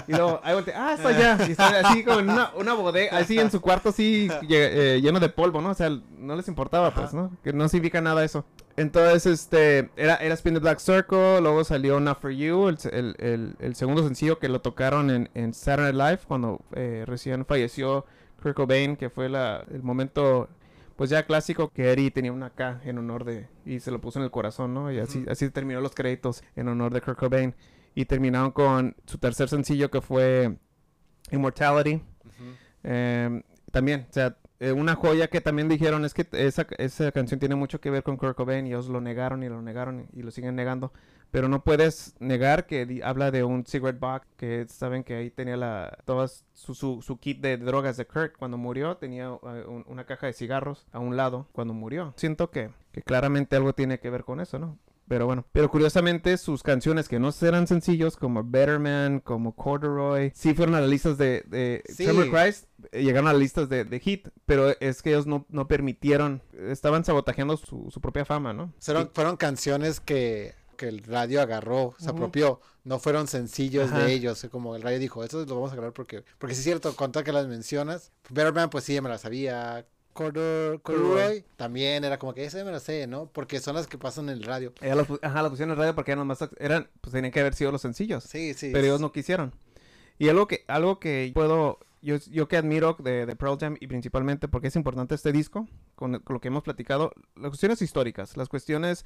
y luego, ahí volteé, ah, está allá. Y está así como en una, una bodega, así en su cuarto, así eh, lleno de polvo, ¿no? O sea, no les importaba, pues, ¿no? Que no significa nada eso. Entonces, este, era, era Spin the Black Circle, luego salió Not For You, el, el, el, segundo sencillo que lo tocaron en, en Saturday Night Live cuando eh, recién falleció Kurt Cobain, que fue la, el momento pues ya clásico que Eddie tenía una K en honor de y se lo puso en el corazón, ¿no? Y así así terminó los créditos en honor de Kurt Cobain y terminaron con su tercer sencillo que fue Immortality. Em, también, o sea, eh, una joya que también dijeron es que esa, esa canción tiene mucho que ver con Kurt Cobain y ellos lo negaron y lo negaron y lo siguen negando. Pero no puedes negar que habla de un cigarette box que saben que ahí tenía la todas su, su, kit de drogas de Kurt cuando murió. Tenía uh, una caja de cigarros a un lado cuando murió. Siento que, que claramente algo tiene que ver con eso, ¿no? Pero bueno, pero curiosamente sus canciones que no eran sencillos como Better Man, como Corduroy, sí fueron a las listas de, de Christ, eh, llegaron a las listas de, de, hit, pero es que ellos no, no permitieron, estaban sabotajeando su, su propia fama, ¿no? Fueron, fueron canciones que que el radio agarró, se apropió. No fueron sencillos de ellos, como el radio dijo, eso lo vamos a grabar porque, porque sí es cierto, con que las mencionas, Better pues sí, ya me la sabía. Corduroy también era como que ese me lo sé, ¿no? Porque son las que pasan en el radio. ajá, las pusieron en el radio porque eran más, eran, pues tenían que haber sido los sencillos. Sí, sí. Pero ellos no quisieron. Y algo que, algo que puedo, yo, yo que admiro de, de, Pearl Jam y principalmente porque es importante este disco, con, con, lo que hemos platicado, las cuestiones históricas, las cuestiones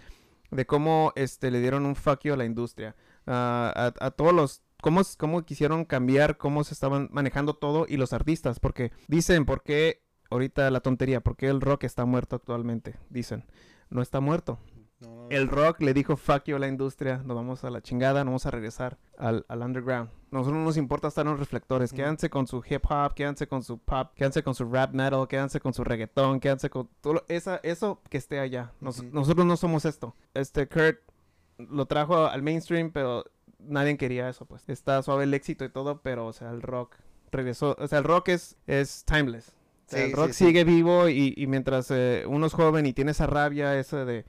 de cómo este, le dieron un fuck you a la industria. a, a, todos los cómo, cómo quisieron cambiar, cómo se estaban manejando todo y los artistas, porque dicen, ¿por qué ahorita la tontería? ¿Por qué el rock está muerto actualmente? Dicen, no está muerto, el rock le dijo fuck you a la industria, nos vamos a la chingada, nos vamos a regresar al, al underground. Nosotros no nos importa estar en los reflectores, quédense con su hip hop, quédense con su pop, quédense con su rap metal, quédense con su reggaetón, quédense con todo esa, eso que esté allá. Nosotros no somos esto. Este Kurt lo trajo al mainstream, pero nadie quería eso, pues. Está suave el éxito y todo, pero, o sea, el rock regresó. O sea, el rock es, es timeless. el rock sigue vivo y, y mientras eh, uno es joven y tiene esa rabia, esa de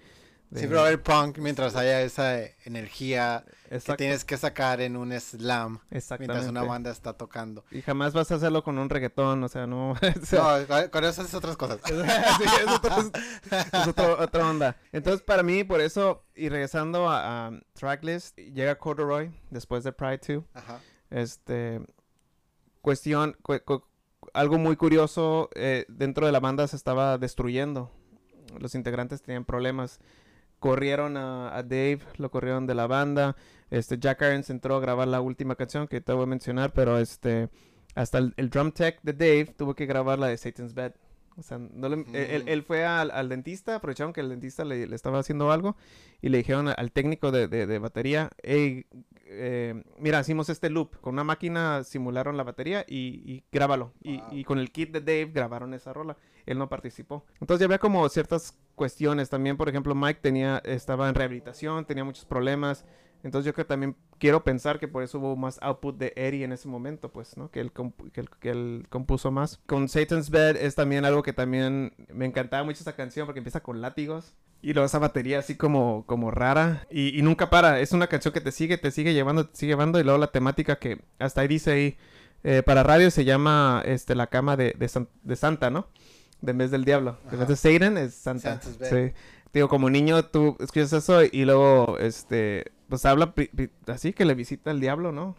Siempre va a haber punk mientras haya esa energía que tienes que sacar en un slam mientras una banda está tocando. Y jamás vas a hacerlo con un reggaetón, o sea, no... (laughs) no, con eso haces otras cosas. (laughs) sí, es, otra onda. Entonces, para mí, por eso, y regresando a, Tracklist, llega Corduroy después de Pride 2. Ajá. Este... Cuestión... algo muy curioso, eh, dentro de la banda se estaba destruyendo. Los integrantes tenían problemas corrieron a, Dave, lo corrieron de la banda. Este, Jack Irons entró a grabar la última canción que te voy a mencionar, pero este, hasta el, drum tech de Dave tuvo que grabar la de Satan's Bed. O sea, él, fue al, dentista, aprovecharon que el dentista le, estaba haciendo algo y le dijeron al técnico de, batería, hey, eh, mira, hicimos este loop, con una máquina simularon la batería y, y grábalo. Y, y, con el kit de Dave grabaron esa rola. Él no participó. Entonces ya había como ciertas cuestiones. También, por ejemplo, Mike tenía, estaba en rehabilitación, tenía muchos problemas. Entonces yo que también quiero pensar que por eso hubo más output de Eddie en ese momento, pues, ¿no? Que él, que, él, compuso más. Con Satan's Bed es también algo que también me encantaba mucho esa canción porque empieza con látigos. Y luego esa batería así como, como rara. Y, y, nunca para. Es una canción que te sigue, te sigue llevando, te sigue llevando. Y luego la temática que hasta ahí dice ahí Eh, para radio se llama este, La Cama de, de, Santa, ¿no? De vez del diablo. En vez de Satan es Santa. Sí. Digo, como niño tú escuchas eso y luego, este, pues habla así que le visita el diablo, ¿no?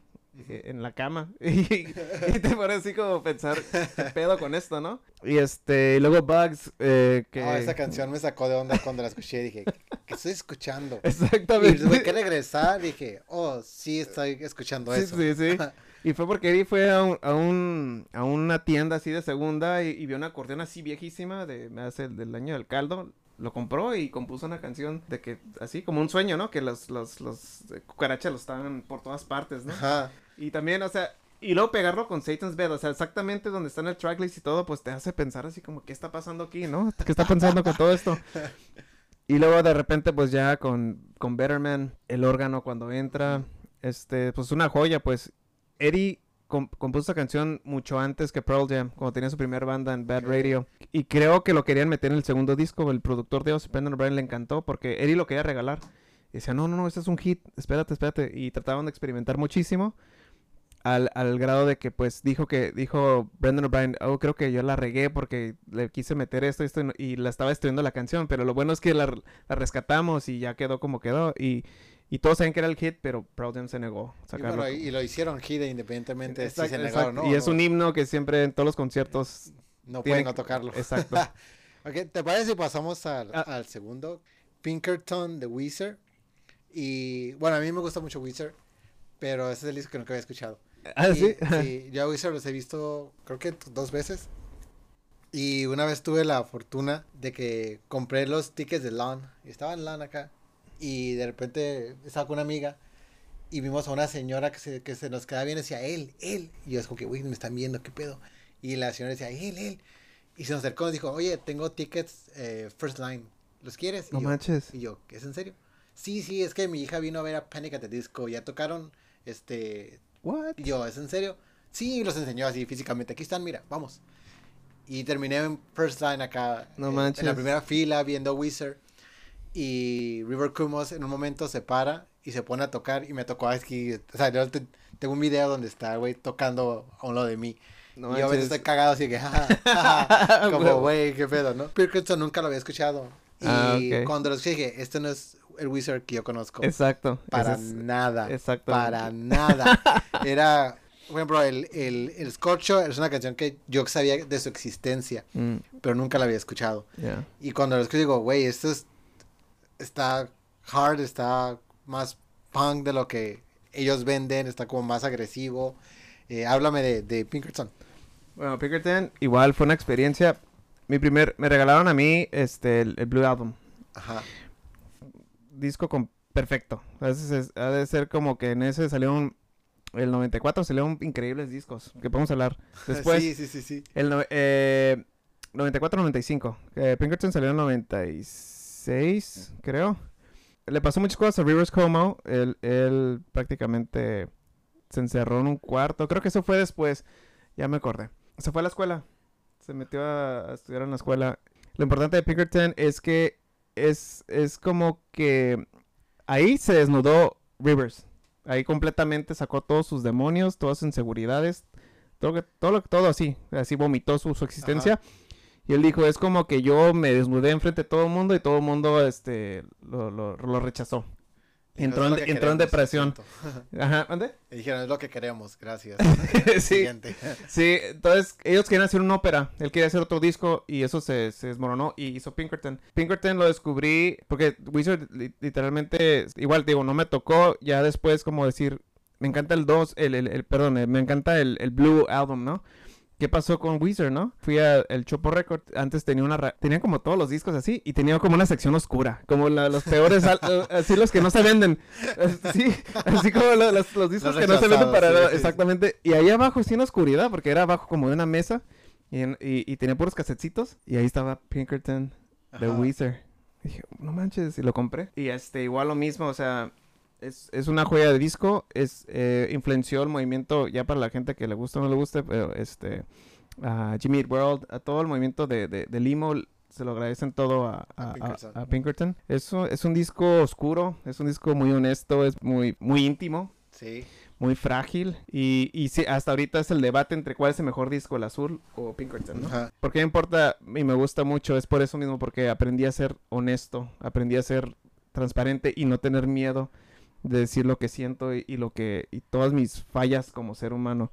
Eh, en la cama. (laughs) Y, te pone así como pensar, ¿qué pedo con esto, no? Y este, y luego Bugs, eh, que... Ah, esa canción me sacó de onda cuando la escuché. Dije, ¿qué estoy escuchando? Exactamente. Y tuve que regresar. Dije, oh, sí estoy escuchando eso. Sí, sí, (laughs) Y fue porque Eddie fue a, un, a, una tienda así de segunda y, vio una acordeón así viejísima de hace del año del caldo lo compró y compuso una canción de que, así como un sueño, ¿no? Que los, los, los cucarachas lo estaban por todas partes, ¿no? Ajá. Y también, o sea, y luego pegarlo con Satan's Bed, o sea, exactamente donde está en el tracklist y todo, pues te hace pensar así como, ¿qué está pasando aquí, no? ¿Qué está pensando con todo esto? (laughs) Y luego de repente, pues ya con, con Betterman, el órgano cuando entra, este, pues una joya, pues Eddie compuso esa canción mucho antes que Pearl Jam, cuando tenía su primera banda en Bad Radio. Y creo que lo querían meter en el segundo disco, el productor de Ozzy Brendan O'Brien le encantó, porque Eddie lo quería regalar. Y decía, no, no, no, este es un hit, espérate, espérate. Y trataban de experimentar muchísimo al, al, grado de que pues dijo que, dijo Brendan O'Brien, oh, creo que yo la regué porque le quise meter esto, esto y, la estaba destruyendo la canción, pero lo bueno es que la, la, rescatamos y ya quedó como quedó y, y todos saben que era el hit, pero Proud Jam se negó a sacarlo. Y, lo hicieron hit independientemente si se negaron, ¿no? Y es un himno que siempre en todos los conciertos... No pueden no tocarlo. Exacto. (laughs) okay, ¿te parece si pasamos al, ah. al segundo? Pinkerton de Weezer. Y bueno, a mí me gusta mucho Weezer, pero ese es el disco que nunca había escuchado. ¿Ah, sí? (laughs) sí, yo a Wizard los he visto, creo que dos veces. Y una vez tuve la fortuna de que compré los tickets de LAN. Y estaba en LAN acá. Y de repente estaba con una amiga. Y vimos a una señora que se, que se nos quedaba bien y decía, él, él. Y yo es como que, uy, me están viendo, ¿qué pedo? Y la señora decía, él, él. Y se nos acercó y dijo, oye, tengo tickets eh, First Line. ¿Los quieres? no manches. Y yo, ¿es en serio? Sí, sí, es que mi hija vino a ver a Panic at the Disco. Ya tocaron este What? yo, ¿es en serio? Sí, los enseñó así físicamente. Aquí están, mira, vamos. Y terminé en first line acá. No manches. En la primera fila viendo Wizard. Y River Kumos en un momento se para y se pone a tocar. Y me tocó aquí. O sea, yo tengo un video donde está, güey, tocando a un lado de mí. No y yo a veces estoy cagado así que, (laughs) (laughs) como, güey, qué pedo, ¿no? Pirkinson nunca lo había escuchado. Ah, y cuando lo escuché dije, este no es el Wizard que yo conozco. Exacto. Para nada. Exacto. Para nada. Era, por ejemplo, el, el, el Scorcho es una canción que yo sabía de su existencia, mm. pero nunca la había escuchado. Y cuando lo escucho digo, güey, esto es, está hard, está más punk de lo que ellos venden, está como más agresivo. Eh, háblame de, de Pinkerton. Bueno, Pinkerton igual fue una experiencia. Mi primer, me regalaron a mí este, el, el Blue Album. Ajá disco con perfecto. A veces ha de ser como que en ese salieron el 94 salieron increíbles discos que podemos hablar (laughs) después. sí, sí, sí, sí. El 94-95. Eh, Pinkerton salió en 96, creo. Le pasó muchas cosas a Rivers Como. Él, él prácticamente se encerró en un cuarto. Creo que eso fue después. Ya me acordé. Se fue a la escuela. Se metió a, estudiar en la escuela. Lo importante de Pinkerton es que es, es como que ahí se desnudó Rivers. Ahí completamente sacó todos sus demonios, todas sus inseguridades, todo, todo, todo así, así vomitó su existencia. Y él dijo, es como que yo me desnudé enfrente de todo el mundo y todo el mundo este, lo, lo, lo rechazó. Entró, en, entró en depresión. (laughs) Ajá, ¿dónde? Y dijeron, es lo que queremos, gracias. (laughs) (laughs) sí. sí, entonces ellos querían hacer una ópera. Él quería hacer otro disco y eso se, se desmoronó y hizo Pinkerton. Pinkerton lo descubrí porque Wizard literalmente, igual digo, no me tocó. Ya después, como decir, me encanta el 2, el, el, el, perdón, me encanta el, el Blue Album, ¿no? ¿Qué pasó con Weezer, no? Fui al Chopo Record. Antes tenía una. Tenía como todos los discos así. Y tenía como una sección oscura. Como los peores. (laughs) Eh, así los que no se venden. (laughs) Sí, así como los, discos que no se venden para. exactamente. Y ahí abajo, sí en oscuridad. Porque era abajo como de una mesa. Y, tenía puros casetitos. Y ahí estaba Pinkerton de Weezer. Y dije, no manches. Y lo compré. Y este, igual lo mismo. O sea, es, es una joya de disco, es eh, influenció el movimiento, ya para la gente que le gusta o no le guste, pero este, a Jimmy Eat World, a todo el movimiento de, de, Limo, se lo agradecen todo a, a, Pinkerton. Es, un, es un disco oscuro, es un disco muy honesto, es muy, muy íntimo. Sí. muy frágil. Y, y sí, hasta ahorita es el debate entre cuál es el mejor disco, el azul o Pinkerton, ¿no? Porque me importa y me gusta mucho, es por eso mismo, porque aprendí a ser honesto, aprendí a ser transparente y no tener miedo de decir lo que siento y, y lo que y todas mis fallas como ser humano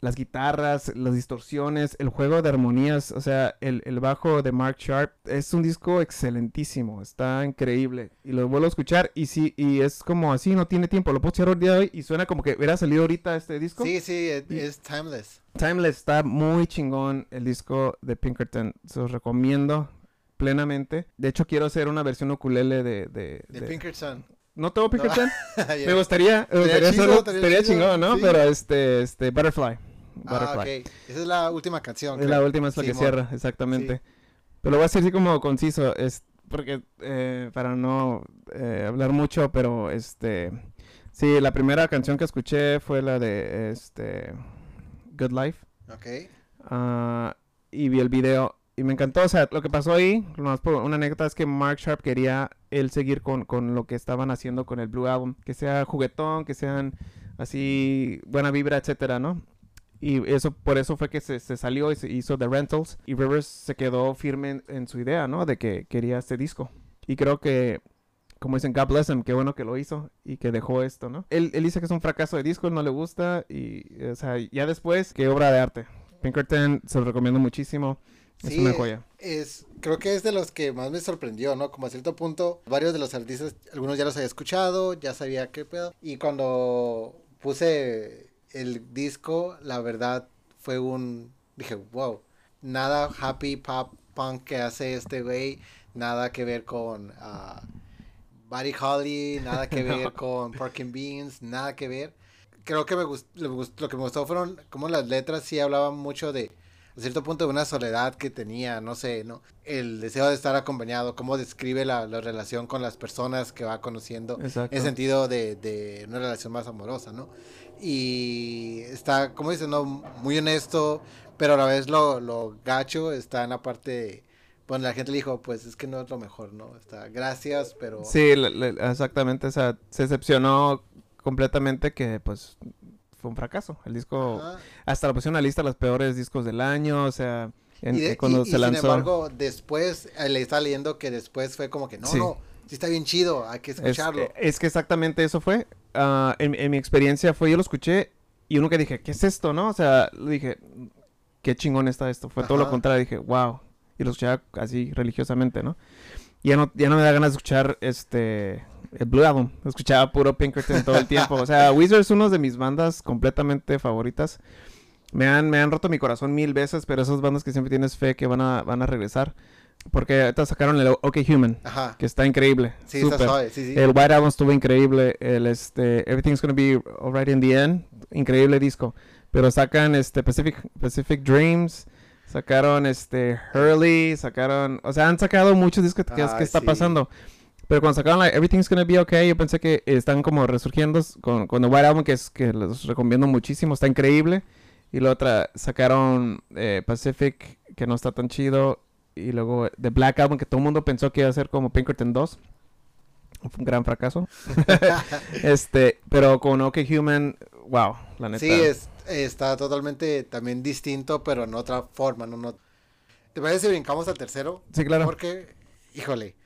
las guitarras, las distorsiones, el juego de armonías, o sea, el, bajo de Mark Sharp es un disco excelentísimo, está increíble y lo vuelvo a escuchar y sí, y es como así, no tiene tiempo, lo puedo escuchar el día de hoy y suena como que hubiera salido ahorita este disco. Sí, sí, es timeless. Timeless, está muy chingón el disco de Pinkerton, se los recomiendo plenamente. De hecho, quiero hacer una versión ukulele de... De, de, Pinkerton. No tengo Pinkerton. (laughs) Me gustaría, me gustaría hacerlo, estaría chingón, ¿no? Pero este, este, Butterfly. Ah, ok. Esa es la última canción. Es la última, es la que cierra, exactamente. Pero lo voy a decir así como conciso, es porque eh, para no eh, hablar mucho, pero este, sí, la primera canción que escuché fue la de este Good Life. Ok. Uh, y vi el video y me encantó, o sea, lo que pasó ahí, una anécdota es que Mark Sharp quería él seguir con, con lo que estaban haciendo con el Blue Album, que sea juguetón, que sean así buena vibra, etcétera, ¿no? Y eso, por eso fue que se, salió y se hizo The Rentals. Y Rivers se quedó firme en, su idea, ¿no? De que quería este disco. Y creo que, como dicen, God bless him, qué bueno que lo hizo y que dejó esto, ¿no? Él, dice que es un fracaso de disco, no le gusta. Y, o sea, ya después, qué obra de arte. Pinkerton se lo recomiendo muchísimo. Es una joya. Es, creo que es de los que más me sorprendió, ¿no? Como a cierto punto, varios de los artistas, algunos ya los había escuchado, ya sabía qué pedo. Y cuando puse el disco, la verdad, fue un... Dije, wow, nada happy pop punk que hace este güey, nada que ver con uh, Buddy Holly, nada que (laughs) ver con Parking Beans, nada que ver. Creo que me gustó, lo que me gustó fueron como las letras sí hablaban mucho de, a cierto punto, de una soledad que tenía, no sé, ¿no? El deseo de estar acompañado, cómo describe la, relación con las personas que va conociendo, en el sentido de, de una relación más amorosa, ¿no? y está, como dices, ¿no? Muy honesto, pero a la vez lo, lo gacho está en la parte... bueno, la gente le dijo, pues es que no es lo mejor, ¿no? Está, gracias, pero... Sí, exactamente, o sea, se decepcionó completamente que, pues, fue un fracaso. El disco, hasta lo pusieron en la lista de los peores discos del año, o sea, en, cuando se lanzó. Sin embargo, después, eh, le estaba leyendo que después fue como que, no, no, sí está bien chido, hay que escucharlo. es que exactamente eso fue. Ah, en, mi experiencia fue, yo lo escuché y uno que dije, ¿qué es esto, no? O sea, dije, qué chingón está esto. Fue todo lo contrario, dije, wow. Y lo escuchaba así religiosamente, ¿no? ya no, ya no me da ganas de escuchar este el Blue Album. Escuchaba puro Pinkerton todo el tiempo. O sea, (laughs) Wizard es una de mis bandas completamente favoritas. Me han, me han roto mi corazón mil veces, pero esas bandas que siempre tienes fe que van a, van a regresar. Porque ahorita sacaron el OK Human, que está increíble. Sí, está suave, sí, sí. El White Album estuvo increíble. El este, Everything's Gonna Be Alright in the End, increíble disco. Pero sacan este Pacific, Pacific Dreams, sacaron este Hurley, sacaron, o sea, han sacado muchos discos que, ¿qué está pasando. Pero cuando sacaron like, Everything's Gonna Be Okay, yo pensé que están como resurgiendo con, con el White Album, que es que los recomiendo muchísimo, está increíble. Y la otra, sacaron eh, Pacific, que no está tan chido y luego The Black Album, que todo el mundo pensó que iba a ser como Pinkerton 2. Fue un gran fracaso. (laughs) (laughs) este, pero con OK Human, wow, la neta. Sí, es, está totalmente también distinto, pero en otra forma, ¿no? no ¿Te parece si brincamos al tercero? Sí, claro. Porque, híjole, The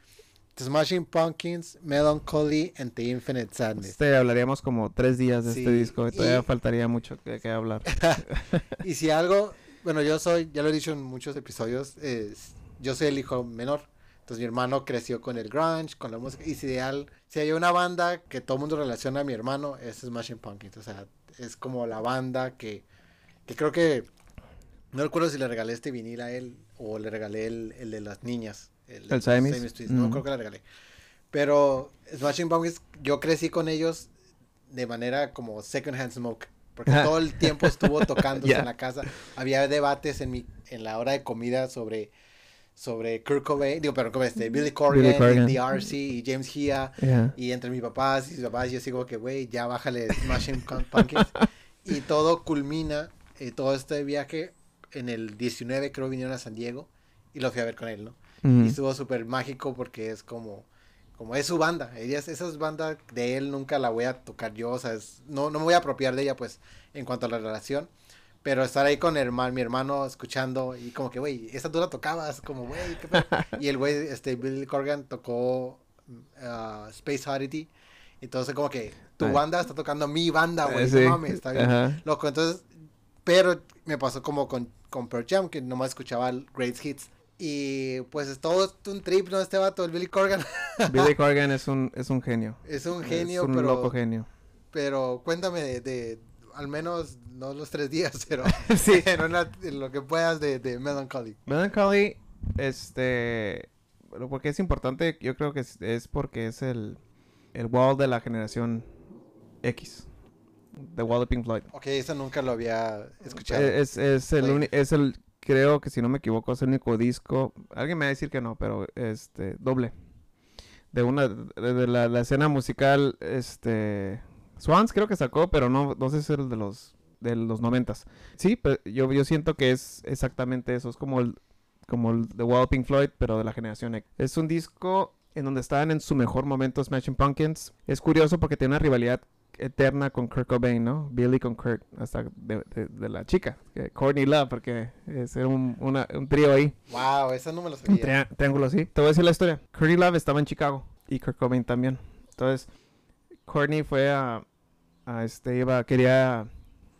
Smashing Pumpkins, Melancholy and The Infinite Sadness. Este hablaríamos como tres días de este disco y todavía faltaría mucho que, que hablar. (laughs) (laughs) y si algo, bueno, yo soy, ya lo he dicho en muchos episodios, yo soy el hijo menor. Entonces mi hermano creció con el grunge, con la música. Y si, ideal, si hay una banda que todo el mundo relaciona a mi hermano, es Smashing Pumpkins. O sea, es como la banda que, que creo que... No recuerdo si le regalé este vinil a él o le regalé el, el de las niñas. El, el No creo que le regalé. Pero Smashing Pumpkins, yo crecí con ellos de manera como second hand smoke porque todo el tiempo estuvo tocándose (laughs) en la casa. Había debates en mi en la hora de comida sobre sobre Kurt Cobain, digo, pero como este, Billy Corgan, The RC y James Hia y entre mis papás y sus papás yo sigo que güey, ya bájale Smashing Pumpkins (laughs) y todo culmina eh, todo este viaje en el 19 creo vinieron a San Diego y lo fui a ver con él, ¿no? Y estuvo súper mágico porque es como como es su banda. Ella, esa es banda de él, nunca la voy a tocar yo, o sea, no, no me voy a apropiar de ella, pues, en cuanto a la relación. Pero estar ahí con hermano, mi hermano escuchando y como que, güey, esa tú la tocabas, como, güey, qué (laughs) Y el güey, este, Billy Corgan tocó uh, Space Oddity. Entonces, como que tu banda está tocando mi banda, güey, no mames, está bien. Loco, entonces, pero me pasó como con, con Pearl Jam, que nomás escuchaba Great Hits. Y pues es todo un trip, ¿no? Este vato, el Billy Corgan. (laughs) Billy Corgan es un, es un genio. Es un genio, es un loco genio. Pero cuéntame de, al menos, no los tres días, (laughs) pero (laughs) sí, en, lo que puedas de, de Melancholy. Melancholy, este, porque es importante, yo creo que es, porque es el, el wall de la generación X. The Wall of Pink Floyd. Ok, eso nunca lo había escuchado. Es, es, el, es el creo que si no me equivoco es el único disco, alguien me va a decir que no, pero este, doble. De una, de, la, escena musical, este, Swans creo que sacó, pero no, no sé si es el de los, de los noventas. Sí, pero yo, yo siento que es exactamente eso, es como el, como el The Wall Pink Floyd, pero de la generación X. Es un disco en donde estaban en su mejor momento Smashing Pumpkins. Es curioso porque tiene una rivalidad eterna con Kurt Cobain, ¿no? Billy con Kurt, hasta de, de, la chica, Courtney Love, porque es un, una, un trío ahí. Wow, eso no me lo sabía. Un triángulo, sí. Te voy a decir la historia. Courtney Love estaba en Chicago y Kurt Cobain también. Entonces, Courtney fue a, a este, iba, quería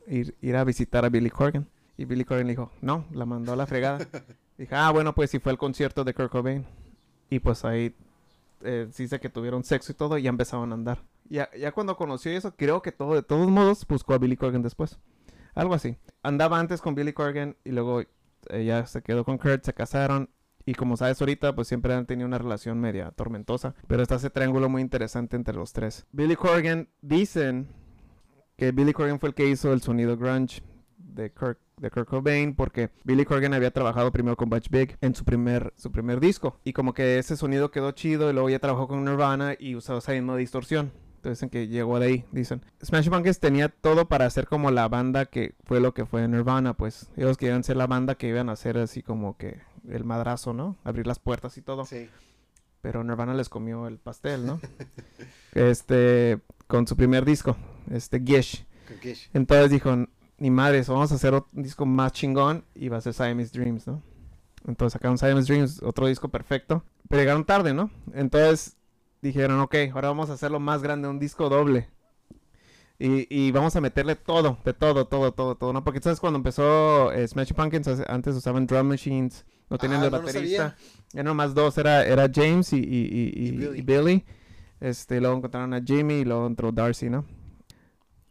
ir, ir a visitar a Billy Corgan. Y Billy Corgan le dijo, no, la mandó a la fregada. (laughs) Dije, ah, bueno, pues si fue el concierto de Kurt Cobain. Y pues ahí eh, sí sé que tuvieron sexo y todo y ya empezaron a andar. Ya, ya cuando conoció eso, creo que todo, de todos modos, buscó a Billy Corgan después. Algo así. Andaba antes con Billy Corgan y luego eh, se quedó con Kurt, se casaron. Y como sabes ahorita, pues siempre han tenido una relación media tormentosa. Pero está ese triángulo muy interesante entre los tres. Billy Corgan, dicen que Billy Corgan fue el que hizo el sonido grunge de Kurt, de Kurt Cobain porque Billy Corgan había trabajado primero con Butch Big en su primer, su primer disco y como que ese sonido quedó chido y luego ya trabajó con Nirvana y usaba esa misma distorsión dicen que llegó de ahí, dicen. Smash Pumpkins tenía todo para ser como la banda que fue lo que fue Nirvana, pues ellos querían ser la banda que iban a hacer así como que el madrazo, ¿no? Abrir las puertas y todo. Sí. Pero Nirvana les comió el pastel, ¿no? (laughs) este, con su primer disco, este Gish. Gish. Entonces dijo, ni madres, vamos a hacer un disco más chingón y va a ser Siamese Dreams, ¿no? Entonces sacaron Siamese Dreams, otro disco perfecto. Pero llegaron tarde, ¿no? Entonces dijeron, ok, ahora vamos a hacerlo más grande, un disco doble. Y, y, vamos a meterle todo, de todo, todo, todo, todo, ¿no? Porque sabes cuando empezó eh, Smash Pumpkins, antes usaban drum machines, no tenían ah, el baterista. Eran nomás dos, era, era James y, y, Billy. Este, luego encontraron a Jimmy y luego entró Darcy, ¿no?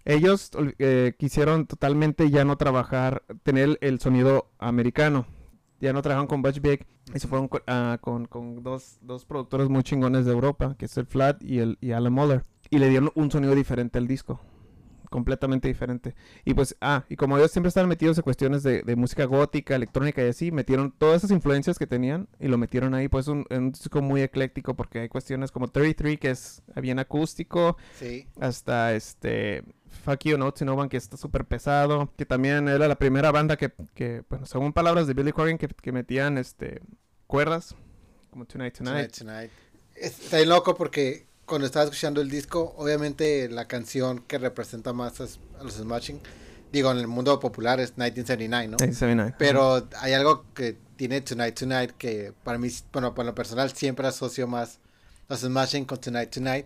Ellos eh, quisieron totalmente ya no trabajar, tener el sonido americano ya no trabajan con Butch Big y se fueron ah, con, con, dos, dos, productores muy chingones de Europa, que es el Flat y el y Alan Muller. Y le dieron un sonido diferente al disco. Completamente diferente. Y pues, ah, y como ellos siempre están metidos en cuestiones de, de música gótica, electrónica y así, metieron todas esas influencias que tenían y lo metieron ahí, pues un, un disco muy ecléctico porque hay cuestiones como 33, que es bien acústico, sí. hasta este Fuck You, No No One, que está súper pesado. Que también era la primera banda que, que bueno, según palabras de Billy Corgan, que, que metían este cuerdas. Como Tonight Tonight. Tonight, Está bien loco porque cuando estaba escuchando el disco, obviamente la canción que representa más a los Smashing, digo, en el mundo popular es 1979, ¿no? 1979. Pero hay algo que tiene Tonight Tonight que para mí, bueno, para lo personal siempre asocio más los Smashing con Tonight Tonight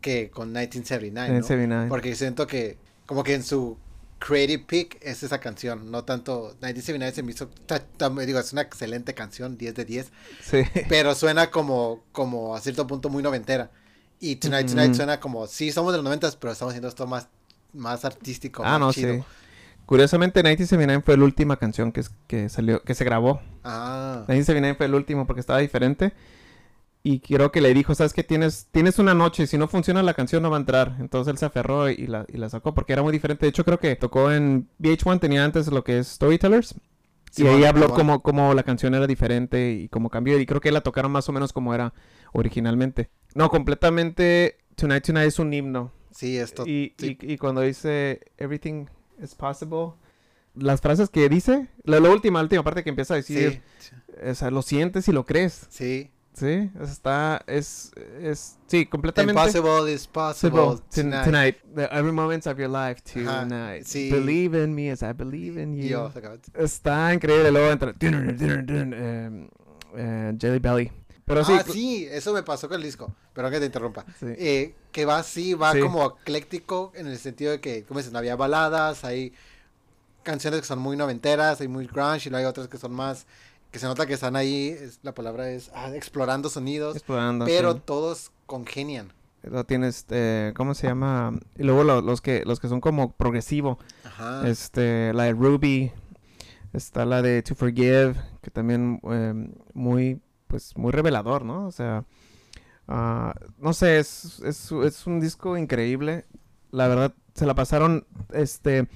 que con 1979, ¿no? Porque siento que como que en su creative peak es esa canción, no tanto 1979 se me hizo digo, es una excelente canción, 10 de 10. Sí. Pero suena como como a cierto punto muy noventera. Y Tonight Tonight suena como sí, somos de los noventas, pero estamos haciendo esto más más artístico, ah, no, Sí. Curiosamente, 1979 fue la última canción que, que salió, que se grabó. Ah. 1979 fue el último porque estaba diferente y creo que le dijo, sabes que tienes, tienes una noche, si no funciona la canción no va a entrar. Entonces él se aferró y la, y la sacó porque era muy diferente. De hecho creo que tocó en VH1, tenía antes lo que es Storytellers. y ahí habló como, como la canción era diferente y cómo cambió. Y creo que la tocaron más o menos como era originalmente. No, completamente Tonight Tonight es un himno. Sí, esto. Y, y, cuando dice Everything is possible, las frases que dice, la, última, la última parte que empieza a decir, o sea, lo sientes y lo crees. Sí. Sí, está, es, es, sí, completamente. Impossible is possible tonight. tonight. The every moment of your life tonight. sí. Believe in me as I believe in you. está increíble. Luego entra eh, eh, Jelly Belly. Pero sí. Ah, sí, eso me pasó con el disco. Pero que te interrumpa. Eh, que va así, va como ecléctico en el sentido de que, como dices, no había baladas, hay canciones que son muy noventeras, hay muy grunge y luego hay otras que son más que se nota que están ahí, la palabra es ah, explorando sonidos, explorando, pero todos congenian. Lo tienes, eh, ¿cómo se llama? Y luego los que los que son como progresivo. Ajá. Este, la de Ruby, está la de To Forgive, que también eh, muy, pues, muy revelador, ¿no? O sea, uh, no sé, es, es, es un disco increíble. La verdad, se la pasaron, este,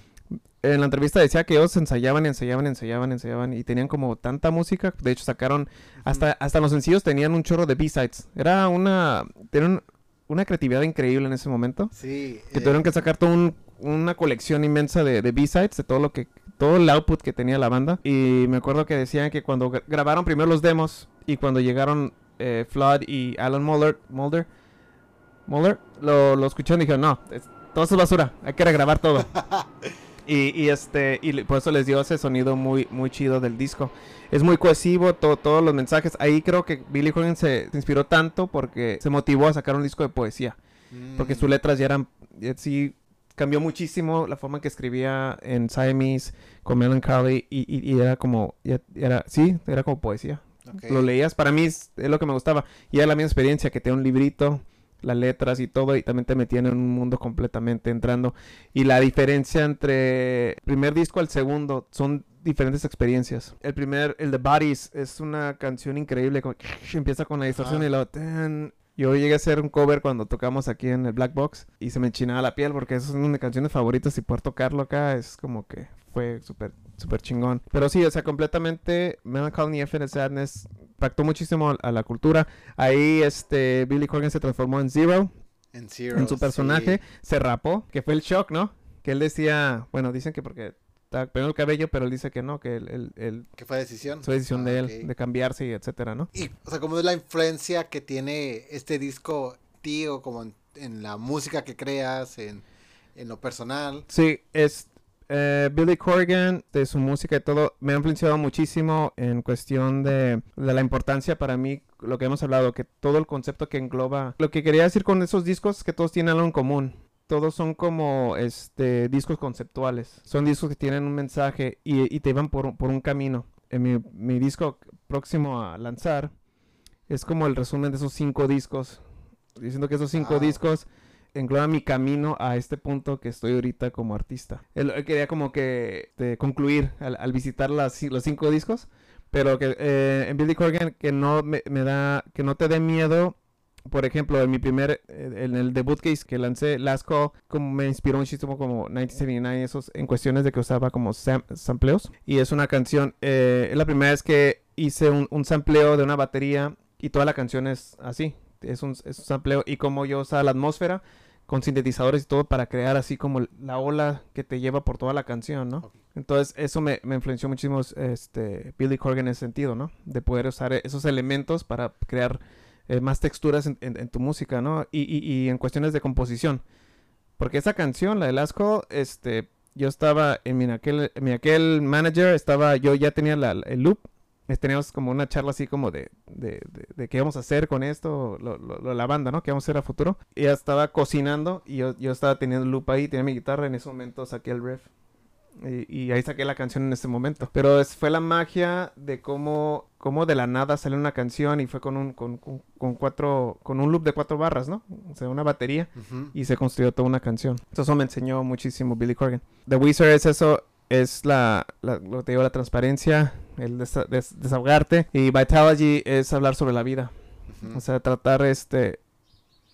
en la entrevista decía que ellos ensayaban, ensayaban, ensayaban, ensayaban y tenían como tanta música. De hecho, sacaron hasta, hasta los sencillos tenían un chorro de B-sides. Era una, tenían una creatividad increíble en ese momento. Sí. Que tuvieron que sacar toda una colección inmensa de, de B-sides, de todo lo que, todo el output que tenía la banda. Y me acuerdo que decían que cuando grabaron primero los demos y cuando llegaron eh, Flood y Alan Mulder, Mulder, Mulder lo, lo escucharon y dijeron, no, todo es basura, hay que regrabar todo. (laughs) Y, y, este y por eso les dio ese sonido muy muy chido del disco. Es muy cohesivo todos los mensajes. Ahí creo que Billy Corgan se, inspiró tanto porque se motivó a sacar un disco de poesía. Porque sus mm. letras ya eran sí cambió muchísimo la forma en que escribía en Siamese con Melancholy y, y, era como era sí, era como poesía. Lo leías, para mí es, es, lo que me gustaba. Y era la misma experiencia que tenía un librito las letras y todo, y también te metían en un mundo completamente entrando. Y la diferencia entre el primer disco al segundo son diferentes experiencias. El primer, el de Bodies, es una canción increíble, como, (laughs) empieza con la distorsión y lo... Yo llegué a hacer un cover cuando tocamos aquí en el Black Box y se me chinaba la piel porque son una de mis canciones favoritas y poder tocarlo acá es como que fue súper súper chingón. Pero sí, o sea, completamente Melancholy Infinite Sadness impactó muchísimo a, la cultura. Ahí este Billy Corgan se transformó en Zero. En Zero. En su personaje. Se rapó, que fue el shock, ¿no? Que él decía, bueno, dicen que porque está el cabello, pero él dice que no, que él... que fue decisión. Fue decisión de ah, él, de cambiarse y etcétera, ¿no? Y, o sea, ¿cómo es la influencia que tiene este disco tío, como en, en la música que creas, en, en lo personal? Sí, es eh, Billy Corgan, de su música y todo, me ha influenciado muchísimo en cuestión de, la importancia para mí, lo que hemos hablado, que todo el concepto que engloba. Lo que quería decir con esos discos es que todos tienen algo en común. Todos son como este discos conceptuales. Son discos que tienen un mensaje y, te van por, un camino. En mi, disco próximo a lanzar es como el resumen de esos cinco discos. Diciendo que esos cinco discos engloba mi camino a este punto que estoy ahorita como artista. Él, quería como que este, concluir al, visitar las, los cinco discos, pero que eh, en Billy Corgan que no me, da, que no te dé miedo. Por ejemplo, en mi primer, eh, en el debut case que lancé, Last Call, como me inspiró muchísimo como 1979, esos, en cuestiones de que usaba como sampleos. Y es una canción, eh, es la primera vez que hice un, un sampleo de una batería y toda la canción es así, es un, es un sampleo y como yo usaba la atmósfera con sintetizadores y todo para crear así como la ola que te lleva por toda la canción, ¿no? Entonces eso me, influenció muchísimo este, Billy Corgan en ese sentido, ¿no? De poder usar esos elementos para crear eh, más texturas en, tu música, ¿no? Y, y, en cuestiones de composición. Porque esa canción, la de Last Call, este, yo estaba en mi aquel, mi aquel manager, estaba, yo ya tenía el loop teníamos como una charla así como de, de, de, qué vamos a hacer con esto, lo, la banda, ¿no? ¿Qué vamos a hacer a futuro? Y ella estaba cocinando y yo, yo estaba teniendo el loop ahí, tenía mi guitarra, en ese momento saqué el riff. Y, ahí saqué la canción en ese momento. Pero fue la magia de cómo, cómo de la nada salió una canción y fue con un, con, con, cuatro, con un loop de cuatro barras, ¿no? O sea, una batería y se construyó toda una canción. Eso me enseñó muchísimo Billy Corgan. The Wizard es eso, es la, lo que te digo, la transparencia, el desahogarte. Y Vitalogy es hablar sobre la vida. O sea, tratar este...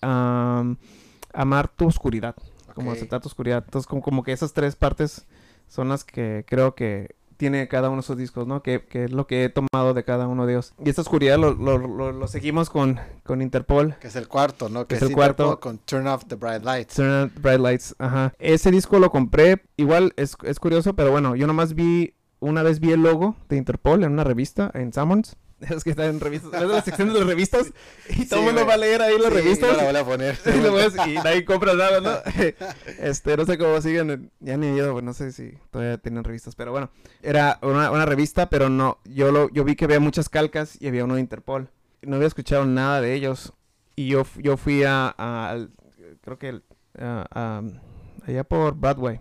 amar tu oscuridad. Como aceptar tu oscuridad. Entonces, como, como que esas tres partes son las que creo que tiene cada uno de sus discos, ¿no? Que, que, es lo que he tomado de cada uno de ellos. Y esta oscuridad lo, lo, lo, seguimos con, con, Interpol. Que es el cuarto, ¿no? Que, es, el cuarto. Con Turn Off the Bright Lights. Turn Off the Bright Lights, ajá. Ese disco lo compré, igual es, es curioso, pero bueno, yo nomás vi, una vez vi el logo de Interpol en una revista, en Summons. (laughs) Es que está en revistas, es de la sección de las revistas y todo el mundo va a leer ahí las Sí, revistas. yo la voy a poner. (laughs) y, lo ves, y (laughs) nadie compra nada, ¿no? este, no sé cómo siguen, ya ni he ido, pues, no sé si todavía tienen revistas, pero bueno, era una, una revista, pero no, yo lo, yo vi que había muchas calcas y había uno de Interpol. No había escuchado nada de ellos y yo, yo fui a, a- al- creo que a- allá por Broadway,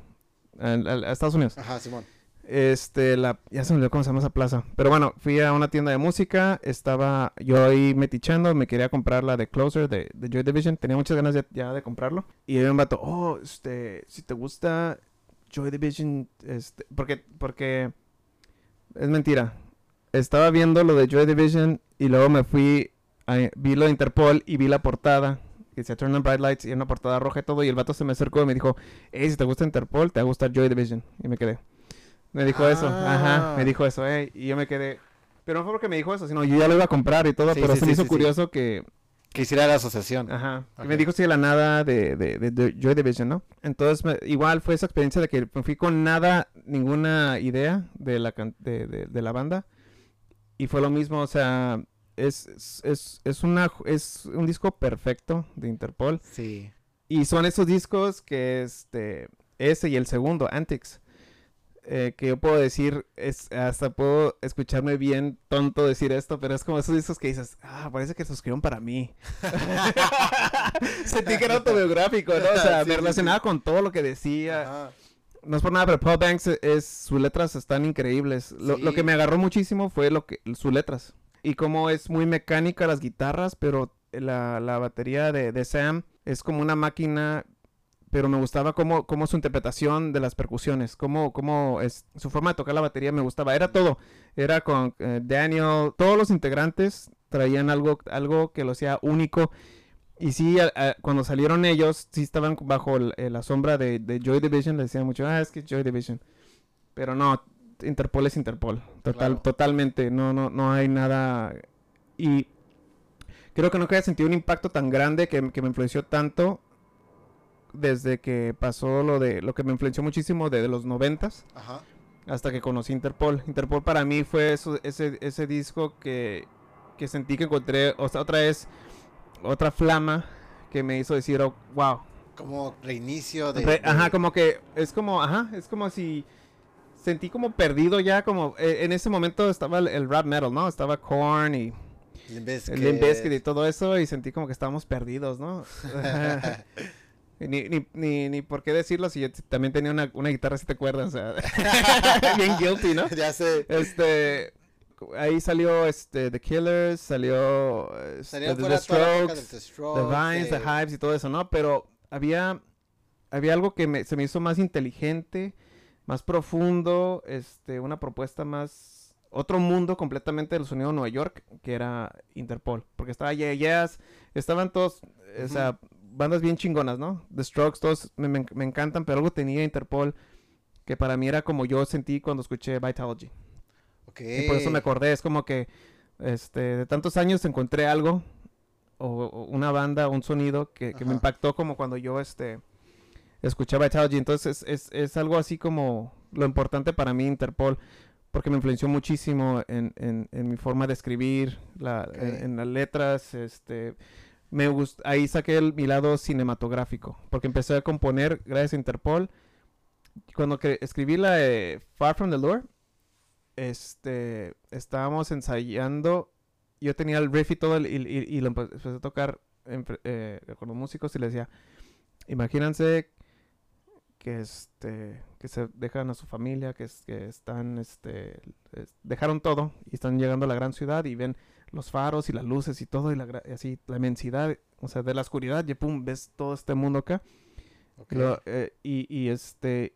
a Estados Unidos. Ajá, Simón. Este, la, ya se me olvidó cómo se llama esa plaza. Pero bueno, fui a una tienda de música, estaba yo ahí metichando, me quería comprar la de Closer de, Joy Division, tenía muchas ganas ya, de comprarlo. Y había un vato, oh, este, si te gusta Joy Division, este, porque, porque, es mentira. Estaba viendo lo de Joy Division y luego me fui, a- vi lo de Interpol y vi la portada. Que decía Turn on Bright Lights y era una portada roja y todo. Y el vato se me acercó y me dijo, hey, si te gusta Interpol, te va a gustar Joy Division. Y me quedé. Me dijo eso, ajá, Ah. me dijo eso, eh, y yo me quedé. Pero no fue porque me dijo eso, sino yo ya lo iba a comprar y todo, Sí, pero sí, se me sí, hizo sí, sí. curioso que, Que hiciera la asociación. ajá, Ok. me dijo si de la nada de, de, de, de Joy Division, ¿no? Entonces, me- igual fue esa experiencia de que fui con nada, ninguna idea de la, de, la banda, y fue lo mismo, o sea, es, es, es, una, es un disco perfecto de Interpol, Sí. y son esos discos que este ese y el segundo, Antics, eh, que yo puedo decir, es, hasta puedo escucharme bien tonto decir esto, pero es como esos discos que dices, ah, parece que se escribieron para mí. (laughs) Sentí que era autobiográfico, ¿no? O sea, Sí, me sí, relacionaba con todo lo que decía. Ajá. No es por nada, pero Paul Banks e- es, sus letras están increíbles. Lo, lo Sí. que me agarró muchísimo fue lo que sus letras. Y como es muy mecánica las guitarras, pero la, la batería de, de Sam es como una máquina, pero me gustaba como, como su interpretación de las percusiones, como es, su forma de tocar la batería me gustaba. Era todo. Era con eh, Daniel, todos los integrantes traían algo, algo que lo hacía único. Y sí, a- a- cuando salieron ellos, sí estaban bajo el- eh, la sombra de, de Joy Division. Le decían mucho, ah, es que es Joy Division. Pero no, Interpol es Interpol. Total, Claro. Totalmente. No, no, no hay nada. Y creo que nunca había sentido un impacto tan grande que, que me influenció tanto desde que pasó lo de lo que me influenció muchísimo de, de los noventas Ajá. hasta que conocí Interpol. Interpol para mí fue eso- ese, ese disco que, que sentí que encontré, o sea, otra vez, otra flama que me hizo decir, oh, wow. Como reinicio de. Re- de- Ajá, como que es como, ajá, es como si sentí como perdido ya, como eh, en ese momento estaba el, el rap metal, ¿no? Estaba Korn y Limp Bizkit. el Limp Bizkit y todo eso y sentí como que estábamos perdidos, ¿no? (laughs) (laughs) Ni, ni, ni, ni por qué decirlo si yo también tenía una, una guitarra si te acuerdas, o sea, (laughs) bien guilty, ¿no? ya sé. Este, ahí salió este The Killers, salió este, The, The Strokes, The Vines, The Hives y todo eso, ¿no? Pero había había algo que me- se me hizo más inteligente, más profundo, este, una propuesta más otro mundo completamente del sonido de Nueva York, que era Interpol, porque estaba Yeah Yeahs, estaban todos, o sea, bandas bien chingonas, ¿no? The Strokes, todos me, me- me encantan, pero algo tenía Interpol que para mí era como yo sentí cuando escuché Vitalogy. Ok. Y por eso me acordé, es como que este, de tantos años encontré algo, o, o una banda, un sonido que, que me impactó como cuando yo este, escuchaba Vitalogy. Entonces es, es, es algo así como lo importante para mí Interpol, porque me influenció muchísimo en, en, en mi forma de escribir, la, en, en las letras, este... Me gust- ahí saqué el, mi lado cinematográfico, porque empecé a componer gracias a Interpol. Cuando escribí la de Far From the Lure, este, estábamos ensayando, yo tenía el riff y todo, y, y- y lo empe- empecé a tocar eh, con los músicos y les decía, imagínense que este que se dejan a su familia, que, que están este es- dejaron todo y están llegando a la gran ciudad y ven los faros y las luces y todo y la así la inmensidad, o sea, de la oscuridad y pum, ves todo este mundo acá. Lo- eh, y, y este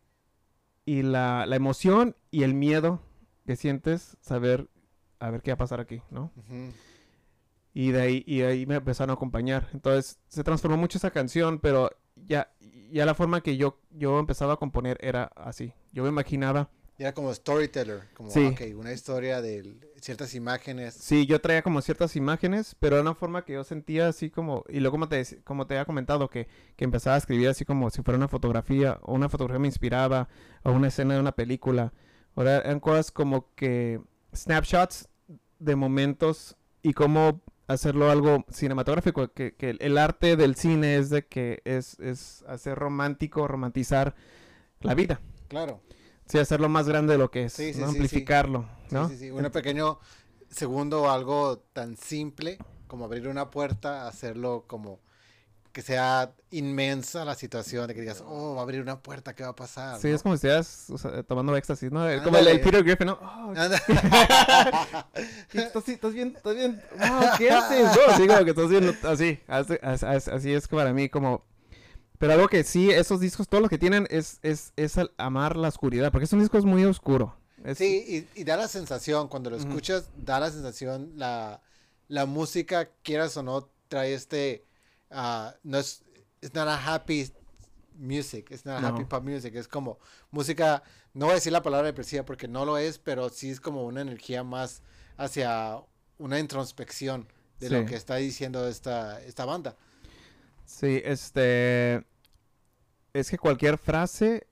y la, la emoción y el miedo que sientes saber a ver qué va a pasar aquí, ¿no? Y de ahí, y ahí me empezaron a acompañar. Entonces se transformó mucho esa canción, pero ya, ya la forma que yo, yo empezaba a componer era así. Yo me imaginaba, Era como storyteller. Como, Sí. ok, una historia de ciertas imágenes. sí, yo traía como ciertas imágenes, pero era una forma que yo sentía así como, y luego como te, como te había comentado, que, que empezaba a escribir así como si fuera una fotografía, o una fotografía me inspiraba, o una escena de una película. Ahora eran cosas como que snapshots de momentos y cómo hacerlo algo cinematográfico, que, que el arte del cine es de que es, es hacer romántico, romantizar la vida. Claro. Sí, hacerlo más grande de lo que es, Sí, sí, ¿no? sí, amplificarlo, ¿no? Sí, sí, sí. Un pequeño segundo, algo tan simple como abrir una puerta, hacerlo como que sea inmensa la situación, de que digas, oh, va a abrir una puerta, ¿qué va a pasar? Sí, ¿no? es como si estuvieras o sea, tomando éxtasis, ¿no? Como el, el Peter Griffin, ¿no? (laughs) Oh, Anda. ¿qué- (laughs) ¿Estás, estás bien? ¿Estás bien? Wow, ¿qué haces? No, sí, como que estás bien, así, así, así, así es para mí, como... Pero algo que sí, esos discos, todo lo que tienen es, es, es amar la oscuridad, porque es un disco muy oscuro. Es- Sí, y, y da la sensación, cuando lo escuchas, da la sensación, la, la música, quieras o no, trae este, ah, no es, it's not a happy music, it's not a No. happy pop music, es como música, no voy a decir la palabra depresiva porque no lo es, pero sí es como una energía más hacia una introspección de lo que está diciendo esta, esta banda. Sí, este. Es que cualquier frase.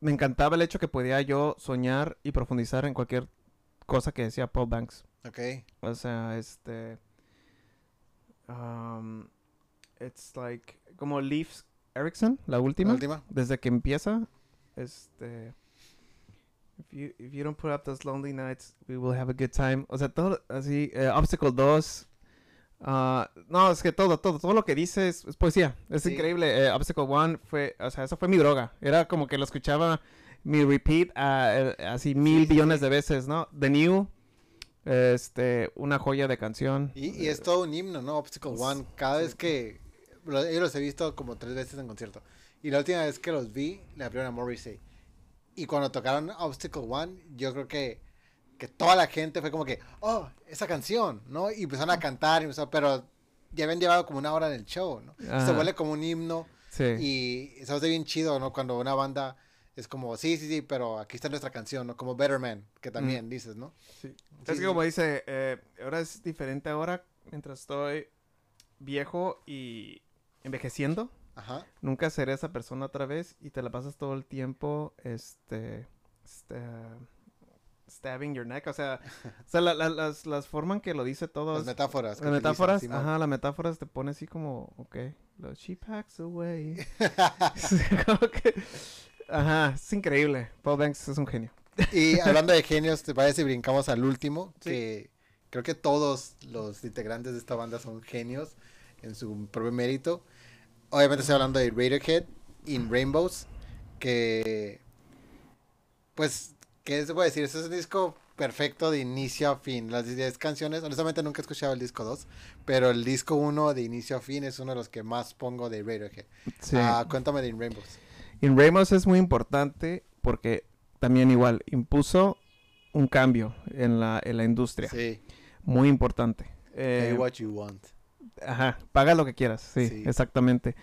Me encantaba el hecho que podía yo soñar y profundizar en cualquier cosa que decía Paul Banks. Ok, O sea, este. um, it's like. Como Leaf Erickson, la la última. última. Desde que empieza. Este. If you, if you don't put up those lonely nights, we will have a good time. O sea, todo así. eh, Obstacle 2. Ah, no, es que todo, todo, todo lo que dice es, es poesía. Es Sí. increíble. Eh, Obstacle 1 fue, o sea, eso fue mi droga. Era como que lo escuchaba mi repeat así mil sí, billones sí. de veces, ¿no? The New, este, una joya de canción. Y, y es todo un himno, ¿no? Obstacle One. Cada vez que. lo- Yo los he visto como tres veces en concierto. Y la última vez que los vi, le abrieron a Morrissey. Y cuando tocaron Obstacle One, yo creo que, que toda la gente fue como que, oh, esa canción, ¿no? Y empezaron a cantar, y empezaron- pero ya habían llevado como una hora en el show, ¿no? Se vuelve como un himno. Sí. Y eso hace bien chido, ¿no? Cuando una banda es como, sí, sí, sí, pero aquí está nuestra canción, ¿no? Como Better Man, que también dices, ¿no? Sí. Sí, es que como dice, eh, ahora es diferente ahora mientras estoy viejo y envejeciendo. Ajá. Nunca seré esa persona otra vez y te la pasas todo el tiempo, este, este, stabbing your neck. O sea, o sea la- la- las, las formas en que lo dice todo. Las metáforas. las metáforas, ajá, las metáforas te pone así como, ok, lo she packs away. (laughs) Sí, como que- ajá, es increíble. Paul Banks es un genio. Y hablando de genios, ¿te parece si brincamos al último? Sí. Que creo que todos los integrantes de esta banda son genios en su propio mérito. Obviamente estoy hablando de Radiohead in Rainbows, que pues, ¿qué se puede decir? Este es un disco perfecto de inicio a fin. Las 10 canciones, honestamente nunca he escuchado el disco 2, pero el disco 1 de inicio a fin es uno de los que más pongo de Radiohead. Sí. Ah, cuéntame de In Rainbows. En Ramos es muy importante porque también igual impuso un cambio en la, en la industria. Sí, Muy importante. Pay Eh, what you want. Ajá, paga lo que quieras, sí, Sí. exactamente.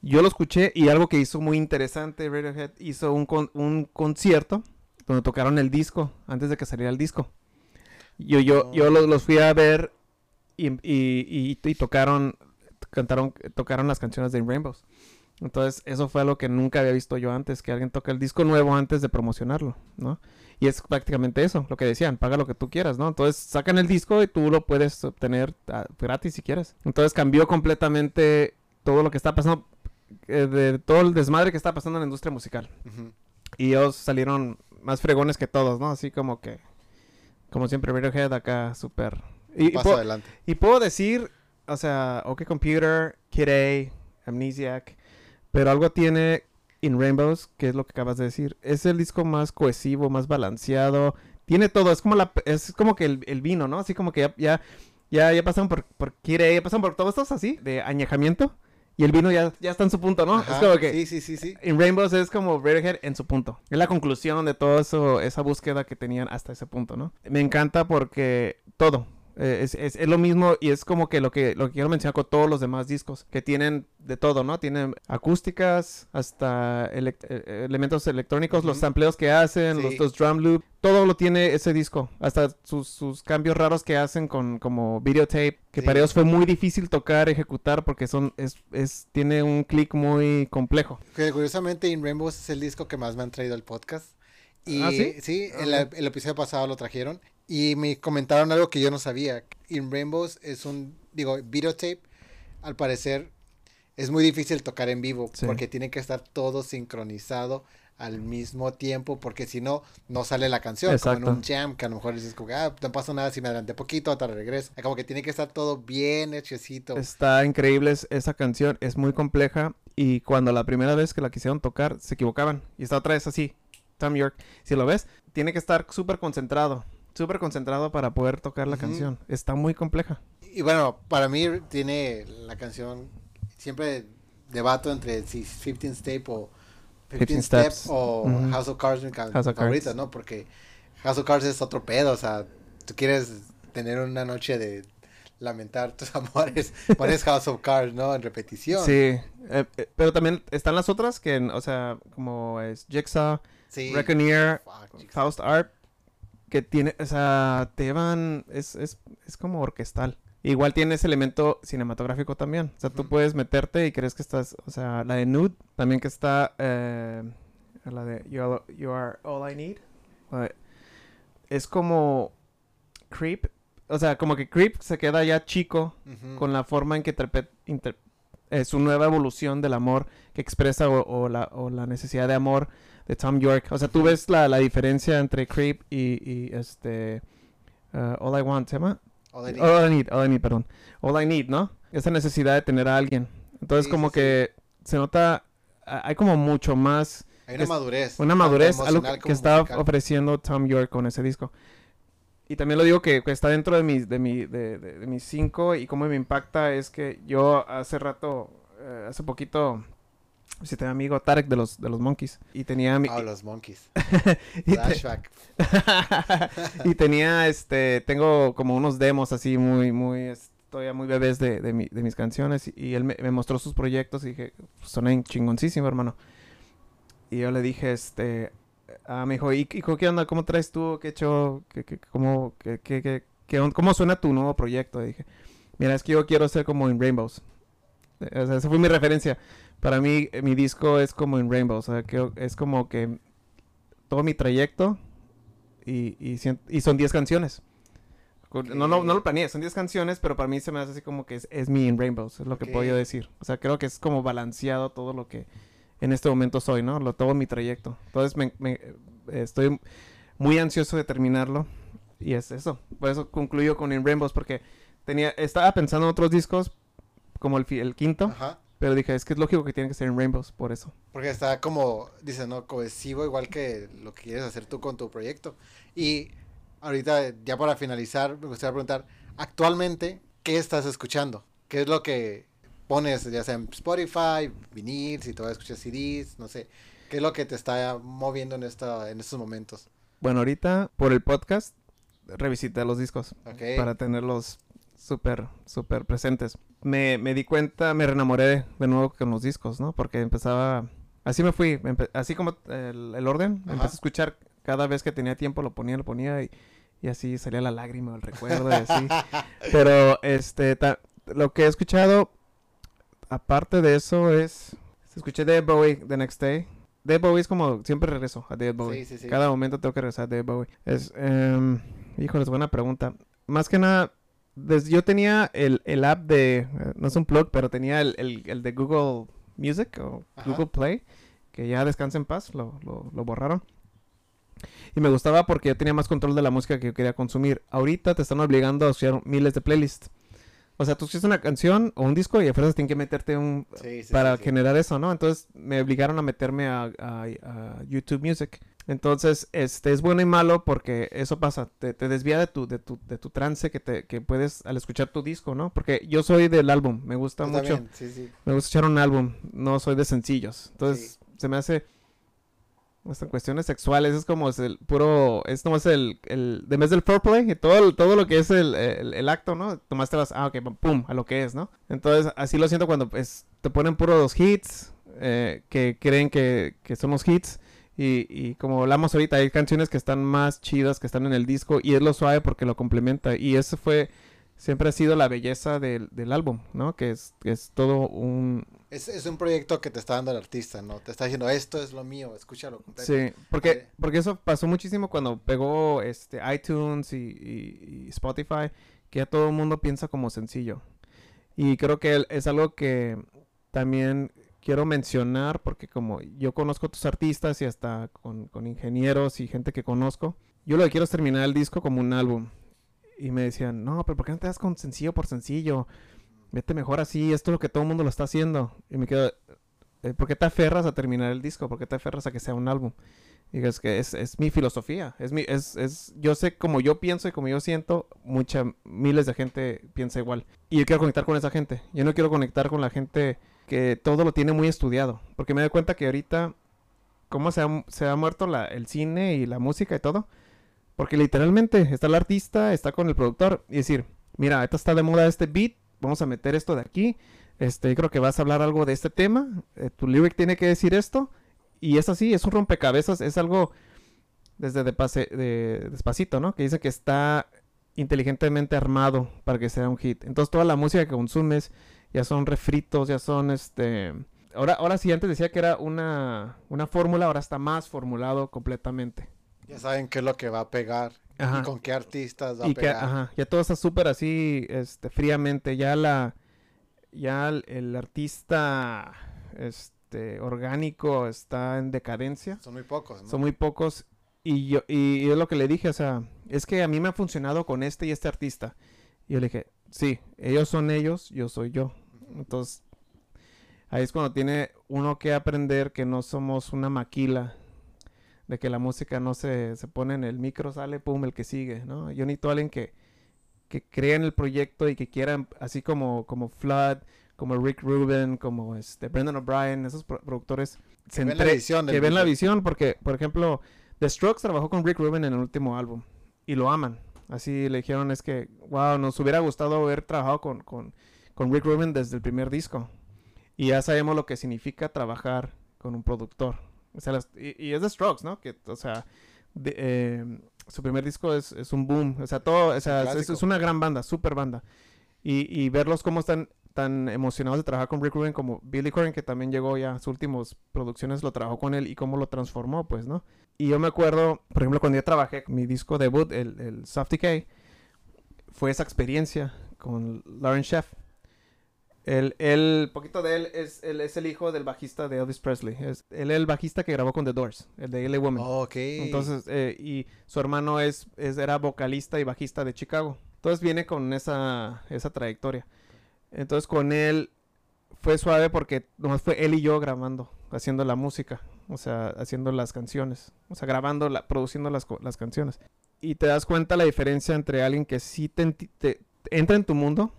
Yo lo escuché y algo que hizo muy interesante Radiohead hizo un, con- un concierto donde tocaron el disco antes de que saliera el disco. Yo, yo, Oh. yo lo- los fui a ver y, y- y- y tocaron, cantaron, tocaron las canciones de In Rainbows. Entonces, eso fue algo que nunca había visto yo antes, que alguien toque el disco nuevo antes de promocionarlo, ¿no? Y es prácticamente eso, lo que decían, paga lo que tú quieras, ¿no? Entonces, sacan el disco y tú lo puedes obtener ah, gratis si quieres. Entonces, cambió completamente todo lo que está pasando, eh, de todo el desmadre que está pasando en la industria musical. Ujú. Y ellos salieron más fregones que todos, ¿no? Así como que, como siempre, Radiohead acá, súper... Y, y Paso puedo- adelante. y puedo decir, o sea, OK Computer, Kid A, Amnesiac, pero algo tiene In Rainbows, que es lo que acabas de decir. Es el disco más cohesivo, más balanceado. Tiene todo, es como la es como que el, el vino, ¿no? Así como que ya ya ya, ya pasaron por por Kid A, ya pasaron por todos estos así de añejamiento y el vino ya ya está en su punto, ¿no? Ajá, Es como que Sí, sí, sí, sí. In Rainbows es como Radiohead en su punto. Es la conclusión de eso, esa búsqueda que tenían hasta ese punto, ¿no? Me encanta porque todo. Eh, es, es- es lo mismo y es como que lo que lo que quiero mencionar con todos los demás discos que tienen de todo, ¿no? Tienen acústicas hasta elec- eh, elementos electrónicos, los sampleos que hacen, los, Sí. los drum loop, todo lo tiene ese disco, hasta sus, sus cambios raros que hacen con como videotape, que Sí. para ellos fue muy difícil tocar, ejecutar porque son es, es tiene un clic muy complejo. Que curiosamente In Rainbows es el disco que más me han traído al podcast. Y ¿Ah, sí? sí, Ah, el, ok. el episodio pasado lo trajeron. Y me comentaron algo que yo no sabía. In Rainbows es un, digo, videotape. Al parecer es muy difícil tocar en vivo porque tiene que estar todo sincronizado al mismo tiempo porque si no, no sale la canción. Como en un jam que a lo mejor dices, como, ah, no pasa nada si me adelanté poquito, hasta regreso. Como que tiene que estar todo bien hechecito. Está increíble esa canción, es muy compleja y cuando la primera vez que la quisieron tocar se equivocaban y está otra vez así. Tom York, si lo ves, tiene que estar súper concentrado, súper concentrado para poder tocar la canción. Está muy compleja. Y bueno, para mí tiene la canción, siempre debato entre si 15 Step o 15, Steps, o House of Cards mi, favorita, ¿no? Porque House of Cards es otro pedo, o sea, tú quieres tener una noche de lamentar tus (laughs) amores, pones House of Cards, ¿no? En repetición. Sí, eh, eh, pero también están las otras que, o sea, como es Jigsaw, sí. Reckoneer, Faust Art, que tiene, o sea, te van, es, es, es como orquestal. Igual tiene ese elemento cinematográfico también. O sea, tú puedes meterte y crees que estás, o sea, la de Nude, también que está, eh, la de you are, All I Need. Es como Creep. O sea, como que Creep se queda ya chico con la forma en que interpreta eh, su nueva evolución del amor que expresa o, la, o, la, necesidad de amor de Tom York. O sea, tú ves la, la diferencia entre Creep y, y este uh, All I Want, ¿se llama? All I need. All I need, perdón. All I need, ¿no? Esa necesidad de tener a alguien. Entonces, como que se nota, hay como mucho más. Hay una madurez. Una madurez, algo que, está ofreciendo Tom York con ese disco. Y también lo digo que, está dentro de mis, de, mi, de, de, mis cinco y cómo me impacta es que yo hace rato, eh, hace poquito, si tenía amigo Tarek de los, de los Monkeys. Y tenía... Mi... Oh, los Monkeys. (laughs) Flashback. (laughs) y tenía, este, tengo como unos demos así muy, muy, todavía muy bebés de, de, mi, de mis canciones. Y, él me, mostró sus proyectos y dije, soné chingoncísimo, hermano. Y yo le dije, este, a mi hijo, ¿y, qué onda? ¿Cómo traes tú? ¿Qué hecho? ¿Qué, qué, cómo, qué, qué, ¿Cómo suena tu nuevo proyecto? Y dije, mira, es que yo quiero ser como en Rainbows. O sea, esa fue mi referencia para mí eh, mi disco es como en Rainbow, o sea, que es como que todo mi trayecto y, y, son 10 canciones. No, no, no lo planeé, son 10 canciones, pero para mí se me hace así como que es, es mi in Rainbows, es lo que puedo yo decir. O sea, creo que es como balanceado todo lo que en este momento soy, ¿no? Lo, todo mi trayecto. Entonces me, me, estoy muy ansioso de terminarlo y es eso. Por eso concluyo con In Rainbows porque tenía, estaba pensando en otros discos como el, el quinto. Ajá. Pero dije, es que es lógico que tiene que ser en Rainbows, por eso. Porque está como, dice, ¿no? Cohesivo, igual que lo que quieres hacer tú con tu proyecto. Y ahorita, ya para finalizar, me gustaría preguntar, actualmente, ¿qué estás escuchando? ¿Qué es lo que pones, ya sea en Spotify, vinil, si te vas a escuchar CDs, no sé? ¿Qué es lo que te está moviendo en, esta, en estos momentos? Bueno, ahorita, por el podcast, revisité los discos. Para tenerlos súper, súper presentes. Me, me, di cuenta, me reenamoré de nuevo con los discos, ¿no? Porque empezaba, así me fui, así como el, orden, empecé a escuchar cada vez que tenía tiempo, lo ponía, lo ponía y, y así salía la lágrima, el recuerdo y así. (laughs) Pero, este, lo que he escuchado, aparte de eso, es, escuché David Bowie The Next Day. David Bowie es como, siempre regreso a David Bowie. Sí, sí, sí. Cada momento tengo que regresar a David Bowie. Es, eh, híjole, es buena pregunta. Más que nada, yo tenía el, el, app de, eh, no es un plug, pero tenía el, el, el de Google Music o Google Play, que ya descansa en paz, lo, lo, lo, borraron. Y me gustaba porque yo tenía más control de la música que yo quería consumir. Ahorita te están obligando a escuchar miles de playlists. O sea, tú escuchas una canción o un disco y a fuerzas tienes que meterte un... para generar eso, ¿no? Entonces me obligaron a meterme a, a YouTube Music. Entonces, este es bueno y malo porque eso pasa, te, desvía de tu, de tu, de tu trance que te, que puedes al escuchar tu disco, ¿no? Porque yo soy del álbum, me gusta mucho. Me gusta escuchar un álbum, no soy de sencillos. Entonces, se me hace hasta cuestiones sexuales, es como es el puro, es nomás el, el, de vez del foreplay, todo, todo lo que es el, el, acto, ¿no? Tomaste las, ah, ok, pum, a lo que es, ¿no? Entonces, así lo siento cuando pues, te ponen puros hits, eh, que creen que, que son los hits, y, y, como hablamos ahorita, hay canciones que están más chidas, que están en el disco, y es lo suave porque lo complementa. Y eso fue, siempre ha sido la belleza del, del álbum, ¿no? Que es, que es todo un... Es, es, un proyecto que te está dando el artista, ¿no? Te está diciendo, esto es lo mío, escúchalo. Completo. Sí, porque, porque eso pasó muchísimo cuando pegó este iTunes y, y, y Spotify, que ya todo el mundo piensa como sencillo. Y creo que es algo que también quiero mencionar, porque como yo conozco a tus artistas y hasta con, con ingenieros y gente que conozco, yo lo que quiero es terminar el disco como un álbum y me decían, no, pero ¿por qué no te das con sencillo por sencillo? Vete mejor así, esto es lo que todo el mundo lo está haciendo. Y me quedo, eh, ¿por qué te aferras a terminar el disco? ¿Por qué te aferras a que sea un álbum? Y es que es, es mi filosofía, es mi, es, es, yo sé como yo pienso y como yo siento, muchas, miles de gente piensa igual. Y yo quiero conectar con esa gente, yo no quiero conectar con la gente que todo lo tiene muy estudiado, porque me doy cuenta que ahorita, cómo se ha, se ha muerto la, el cine y la música y todo, porque literalmente está el artista, está con el productor y decir, mira, esta está de moda este beat, vamos a meter esto de aquí. Este, creo que vas a hablar algo de este tema. Eh, tu lyric tiene que decir esto. Y es así, es un rompecabezas, es algo desde de pase, de, despacito, ¿no? Que dice que está inteligentemente armado para que sea un hit. Entonces toda la música que consumes ya son refritos, ya son este... Ahora, ahora sí, antes decía que era una, una fórmula, ahora está más formulado completamente. Ya saben qué es lo que va a pegar y con qué artistas va a pegar. ajá, ya todo está súper así, este, fríamente. Ya la, ya el, artista, este, orgánico está en decadencia. Son muy pocos, ¿no? Son muy pocos. Y yo, y, es lo que le dije, o sea, es que a mí me ha funcionado con este y este artista. Y yo le dije, sí, ellos son ellos, yo soy yo. Entonces, ahí es cuando tiene uno que aprender que no somos una maquila de que la música no se, se pone en el micro, sale, pum, el que sigue, ¿no? Yo necesito a alguien que, que crea en el proyecto y que quiera, así como, como Flood, como Rick Rubin, como este Brendan O'Brien, esos productores que ven la visión, que ven la visión, porque, por ejemplo, The Strokes trabajó con Rick Rubin en el último álbum y lo aman. Así le dijeron, es que, wow, nos hubiera gustado haber trabajado con, con, con Rick Rubin desde el primer disco. Y ya sabemos lo que significa trabajar con un productor. O sea, y, es The Strokes, ¿no? Que, o sea, em, su primer disco es, es, un boom. O sea, todo, o sea, es, es, una gran banda, super banda. Y, y verlos cómo están tan emocionados de trabajar con Rick Rubin como Billy Corgan, que también llegó ya a sus últimas producciones, lo trabajó con él y cómo lo transformó, pues, ¿no? Y yo me acuerdo, por ejemplo, cuando yo trabajé mi disco debut, el, el Soft Decay, fue esa experiencia con Lauren Sheff. El, el poquito de él es, él es el hijo del bajista de Elvis Presley. Es, él es el bajista que grabó con The Doors, el de LA Woman. Oh, ok. Entonces, eh, y su hermano es, es, era vocalista y bajista de Chicago. Entonces viene con esa, esa trayectoria. Entonces con él fue suave porque nomás fue él y yo grabando, haciendo la música, o sea, haciendo las canciones, o sea, grabando, la, produciendo las, las canciones. Y te das cuenta la diferencia entre alguien que sí te, te entra en tu mundo,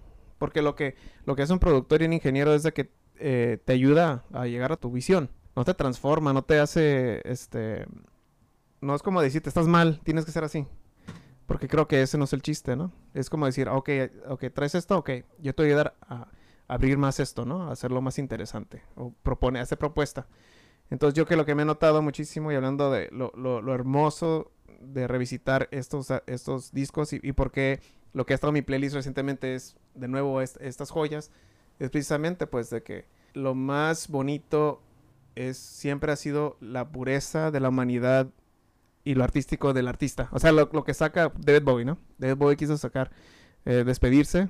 porque lo que, lo que es un productor y un ingeniero es de que eh, te ayuda a llegar a tu visión. No te transforma, no te hace, este... No es como decirte, estás mal, tienes que ser así. Porque creo que ese no es el chiste, ¿no? Es como decir, ok, ok, traes esto, ok, yo te voy a ayudar a, abrir más esto, ¿no? A hacerlo más interesante. O propone, hacer propuesta. Entonces yo que lo que me he notado muchísimo y hablando de lo, lo, hermoso de revisitar estos, estos discos y por qué lo que ha estado en mi playlist recientemente es, de nuevo, estas joyas. Es precisamente, pues, de que lo más bonito es siempre ha sido la pureza de la humanidad y lo artístico del artista. O sea, lo, que saca David Bowie, ¿no? David Bowie quiso sacar, eh, despedirse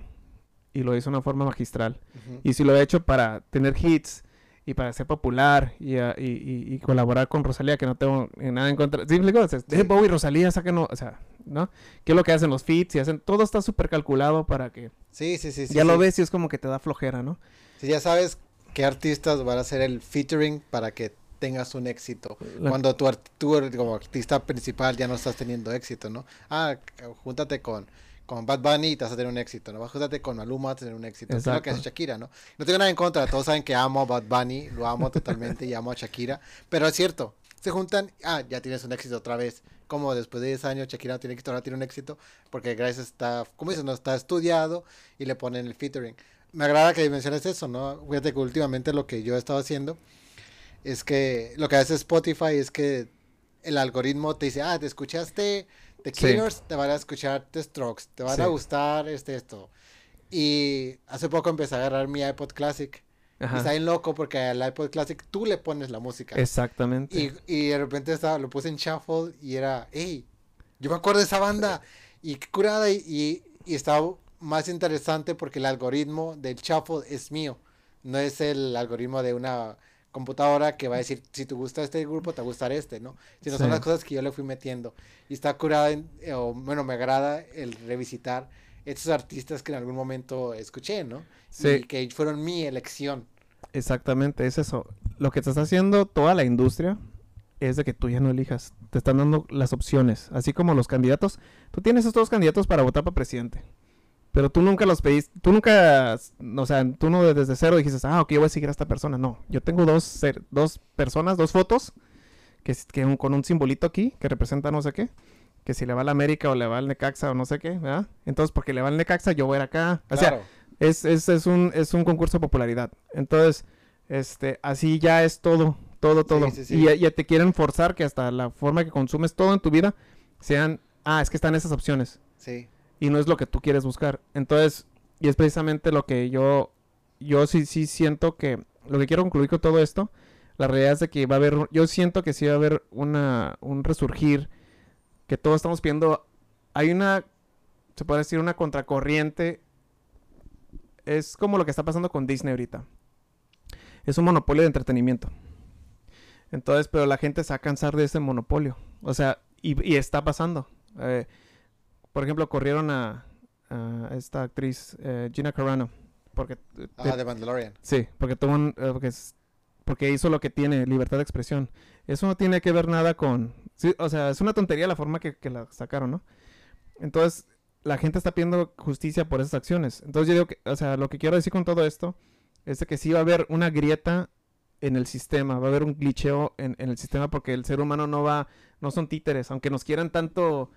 y lo hizo de una forma magistral. Y si lo ha hecho para tener hits y para ser popular y, y, y, colaborar con Rosalía, que no tengo nada en contra. Sí, David Bowie y Rosalía, sáquenos, o sea, ¿no? ¿Qué es lo que hacen los feats? Y hacen, todo está súper calculado para que... Sí, sí, sí. Ya lo ves y es como que te da flojera, ¿no? Sí, ya sabes qué artistas van a hacer el featuring para que tengas un éxito. Cuando tú, tú como artista principal ya no estás teniendo éxito, ¿no? Ah, júntate con con Bad Bunny y te vas a tener un éxito, ¿no? Júntate con Maluma vas a tener un éxito. Es lo que hace Shakira, ¿no? No tengo nada en contra, todos saben que amo a Bad Bunny, lo amo totalmente y amo a Shakira, pero es cierto, se juntan, ah, ya tienes un éxito otra vez como después de 10 años Shakira no tiene éxito, ahora tiene un éxito, porque gracias está, como dices, no está estudiado y le ponen el featuring. Me agrada que menciones eso, ¿no? Fíjate que últimamente lo que yo he estado haciendo es que lo que hace Spotify es que el algoritmo te dice, ah, te escuchaste The Killers, te van a escuchar The Strokes, te van a gustar este, esto. Y hace poco empecé a agarrar mi iPod Classic. Y está bien loco porque al iPod Classic tú le pones la música. Exactamente. Y, y de repente estaba, lo puse en shuffle y era, hey, yo me acuerdo de esa banda. Y qué curada. Y, y, y estaba más interesante porque el algoritmo del shuffle es mío. No es el algoritmo de una computadora que va a decir, si te gusta este grupo, te va a gustar este, ¿no? Sino son las cosas que yo le fui metiendo. Y está curada, o bueno, me agrada el revisitar estos artistas que en algún momento escuché, ¿no? Sí. Y que fueron mi elección. Exactamente, es eso. Lo que te está haciendo toda la industria es de que tú ya no elijas. Te están dando las opciones. Así como los candidatos. Tú tienes estos candidatos para votar para presidente. Pero tú nunca los pediste, tú nunca, o sea, tú no desde cero dijiste, ah, ok, yo voy a seguir a esta persona. No, yo tengo dos, dos personas, dos fotos, que, que con un simbolito aquí, que representa no sé qué, que si le va al América o le va al Necaxa o no sé qué, ¿verdad? Entonces, porque le va al Necaxa, yo voy a ir acá. O sea, es, es, es, un, es un concurso de popularidad. Entonces, este, así ya es todo, todo, todo. Y ya te quieren forzar que hasta la forma que consumes todo en tu vida sean, ah, es que están esas opciones. Sí y no es lo que tú quieres buscar. Entonces, y es precisamente lo que yo, yo sí, sí siento que, lo que quiero concluir con todo esto, la realidad es de que va a haber, yo siento que sí va a haber una, un resurgir, que todos estamos viendo, hay una, se puede decir, una contracorriente, es como lo que está pasando con Disney ahorita. Es un monopolio de entretenimiento. Entonces, pero la gente se va a cansar de ese monopolio. O sea, y, y está pasando. Eh, por ejemplo, corrieron a, esta actriz eh, Gina Carano. Porque, ah, de Mandalorian. Sí, porque tuvo un, eh, porque, porque, hizo lo que tiene, libertad de expresión. Eso no tiene que ver nada con... O sea, es una tontería la forma que, que la sacaron, ¿no? Entonces, la gente está pidiendo justicia por esas acciones. Entonces, yo digo que, o sea, lo que quiero decir con todo esto es que sí va a haber una grieta en el sistema, va a haber un glitcheo en, en el sistema porque el ser humano no va, no son títeres, aunque nos quieran tanto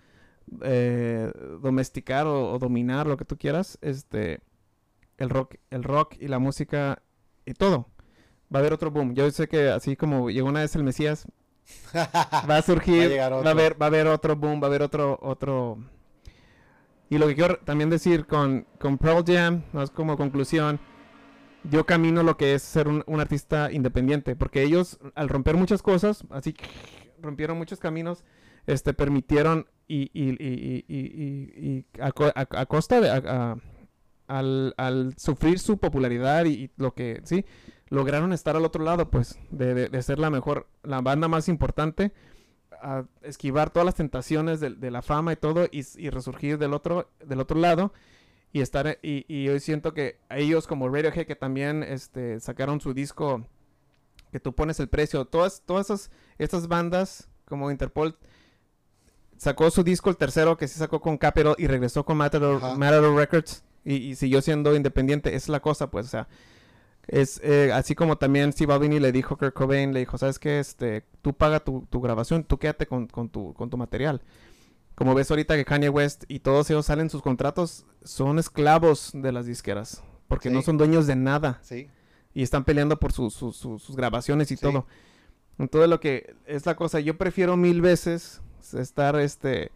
eh, domesticar o, dominar lo que tú quieras, este, el rock, el rock y la música y todo. Va a haber otro boom. Yo sé que así como llegó una vez el Mesías, va a surgir, (laughs) va a, haber, va a haber otro boom, va a haber otro, otro. Y lo que quiero también decir con, con Pearl Jam, es como conclusión, yo camino lo que es ser un, un artista independiente, porque ellos al romper muchas cosas, así rompieron muchos caminos, este, permitieron y, y, y, y a, a, costa de... al, al, sufrir su popularidad y, lo que, sí, lograron estar al otro lado, pues, de, de, ser la mejor, la banda más importante, a esquivar todas las tentaciones de, de la fama y todo y, resurgir del otro, del otro lado y estar, y, y hoy siento que ellos como Radiohead que también este, sacaron su disco, que tú pones el precio, todas, todas esas, estas bandas como Interpol, sacó su disco, el tercero que sí sacó con Capitol y regresó con Matador, Records y, siguió siendo independiente. Esa es la cosa, pues, o sea, es eh, así como también Steve Albini le dijo a Kurt Cobain, le dijo, ¿sabes qué? Este, tú paga tu, grabación, tú quédate con, tu, con tu material. Como ves ahorita que Kanye West y todos ellos salen sus contratos, son esclavos de las disqueras, porque no son dueños de nada. Sí. Y están peleando por sus grabaciones y todo. Entonces lo que es la cosa, yo prefiero mil veces estar este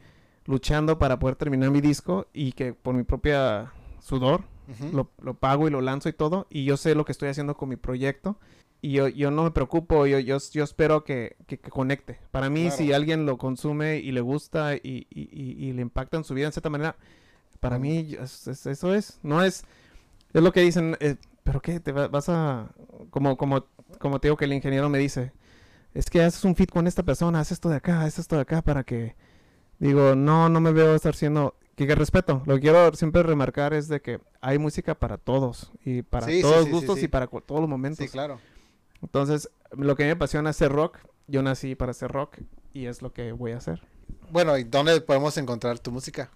luchando para poder terminar mi disco y que por mi propia sudor lo, lo, pago y lo lanzo y todo y yo sé lo que estoy haciendo con mi proyecto y yo, yo no me preocupo, yo, yo, yo espero que, que, conecte. Para mí, si alguien lo consume y le gusta y, y, y, le impacta en su vida en cierta manera, para mí eso es, no es, es lo que dicen, eh, pero qué, te vas a, como, como, como te digo que el ingeniero me dice, es que haces un fit con esta persona, haces esto de acá, haces esto de acá para que, digo, no, no me veo estar siendo, que, que respeto, lo que quiero siempre remarcar es de que hay música para todos y para todos gustos y para todos los momentos. Sí, claro. Entonces, lo que me apasiona es hacer rock, yo nací para hacer rock y es lo que voy a hacer. Bueno, ¿y dónde podemos encontrar tu música?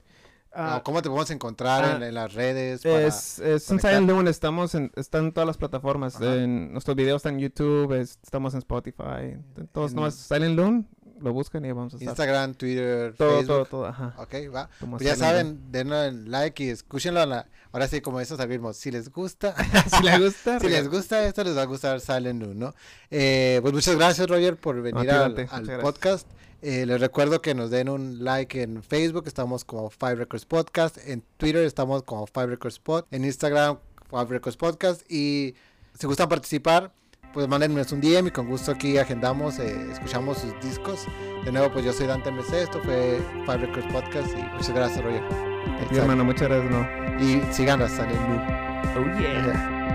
Ah, ¿Cómo te podemos encontrar ah, en, las redes? es, es en Silent Loon, estamos en, están en todas las plataformas. En, nuestros videos están en YouTube, estamos en Spotify. Entonces, no es Silent Loon. Lo buscan y vamos a estar. Instagram, Twitter, todo, Facebook. Todo, todo, ajá. Ok, va. Pues ya saben, denle like y escúchenlo. ahora sí, como eso mismo. Si les gusta, (laughs) si les gusta, (laughs) si les gusta esto, les va a gustar Silent Moon, ¿no? Eh, pues muchas gracias, Roger, por venir al, podcast. Eh, les recuerdo que nos den un like en Facebook, estamos como Five Records Podcast, en Twitter estamos como Five Records Pod, en Instagram Five Records Podcast y si gustan participar, pues mándenme un DM y con gusto aquí agendamos, eh, escuchamos sus discos. De nuevo, pues yo soy Dante MC, esto fue Five Records Podcast y muchas gracias, Roger. hermano, muchas gracias, ¿no? Y sigan hasta el Oh, yeah.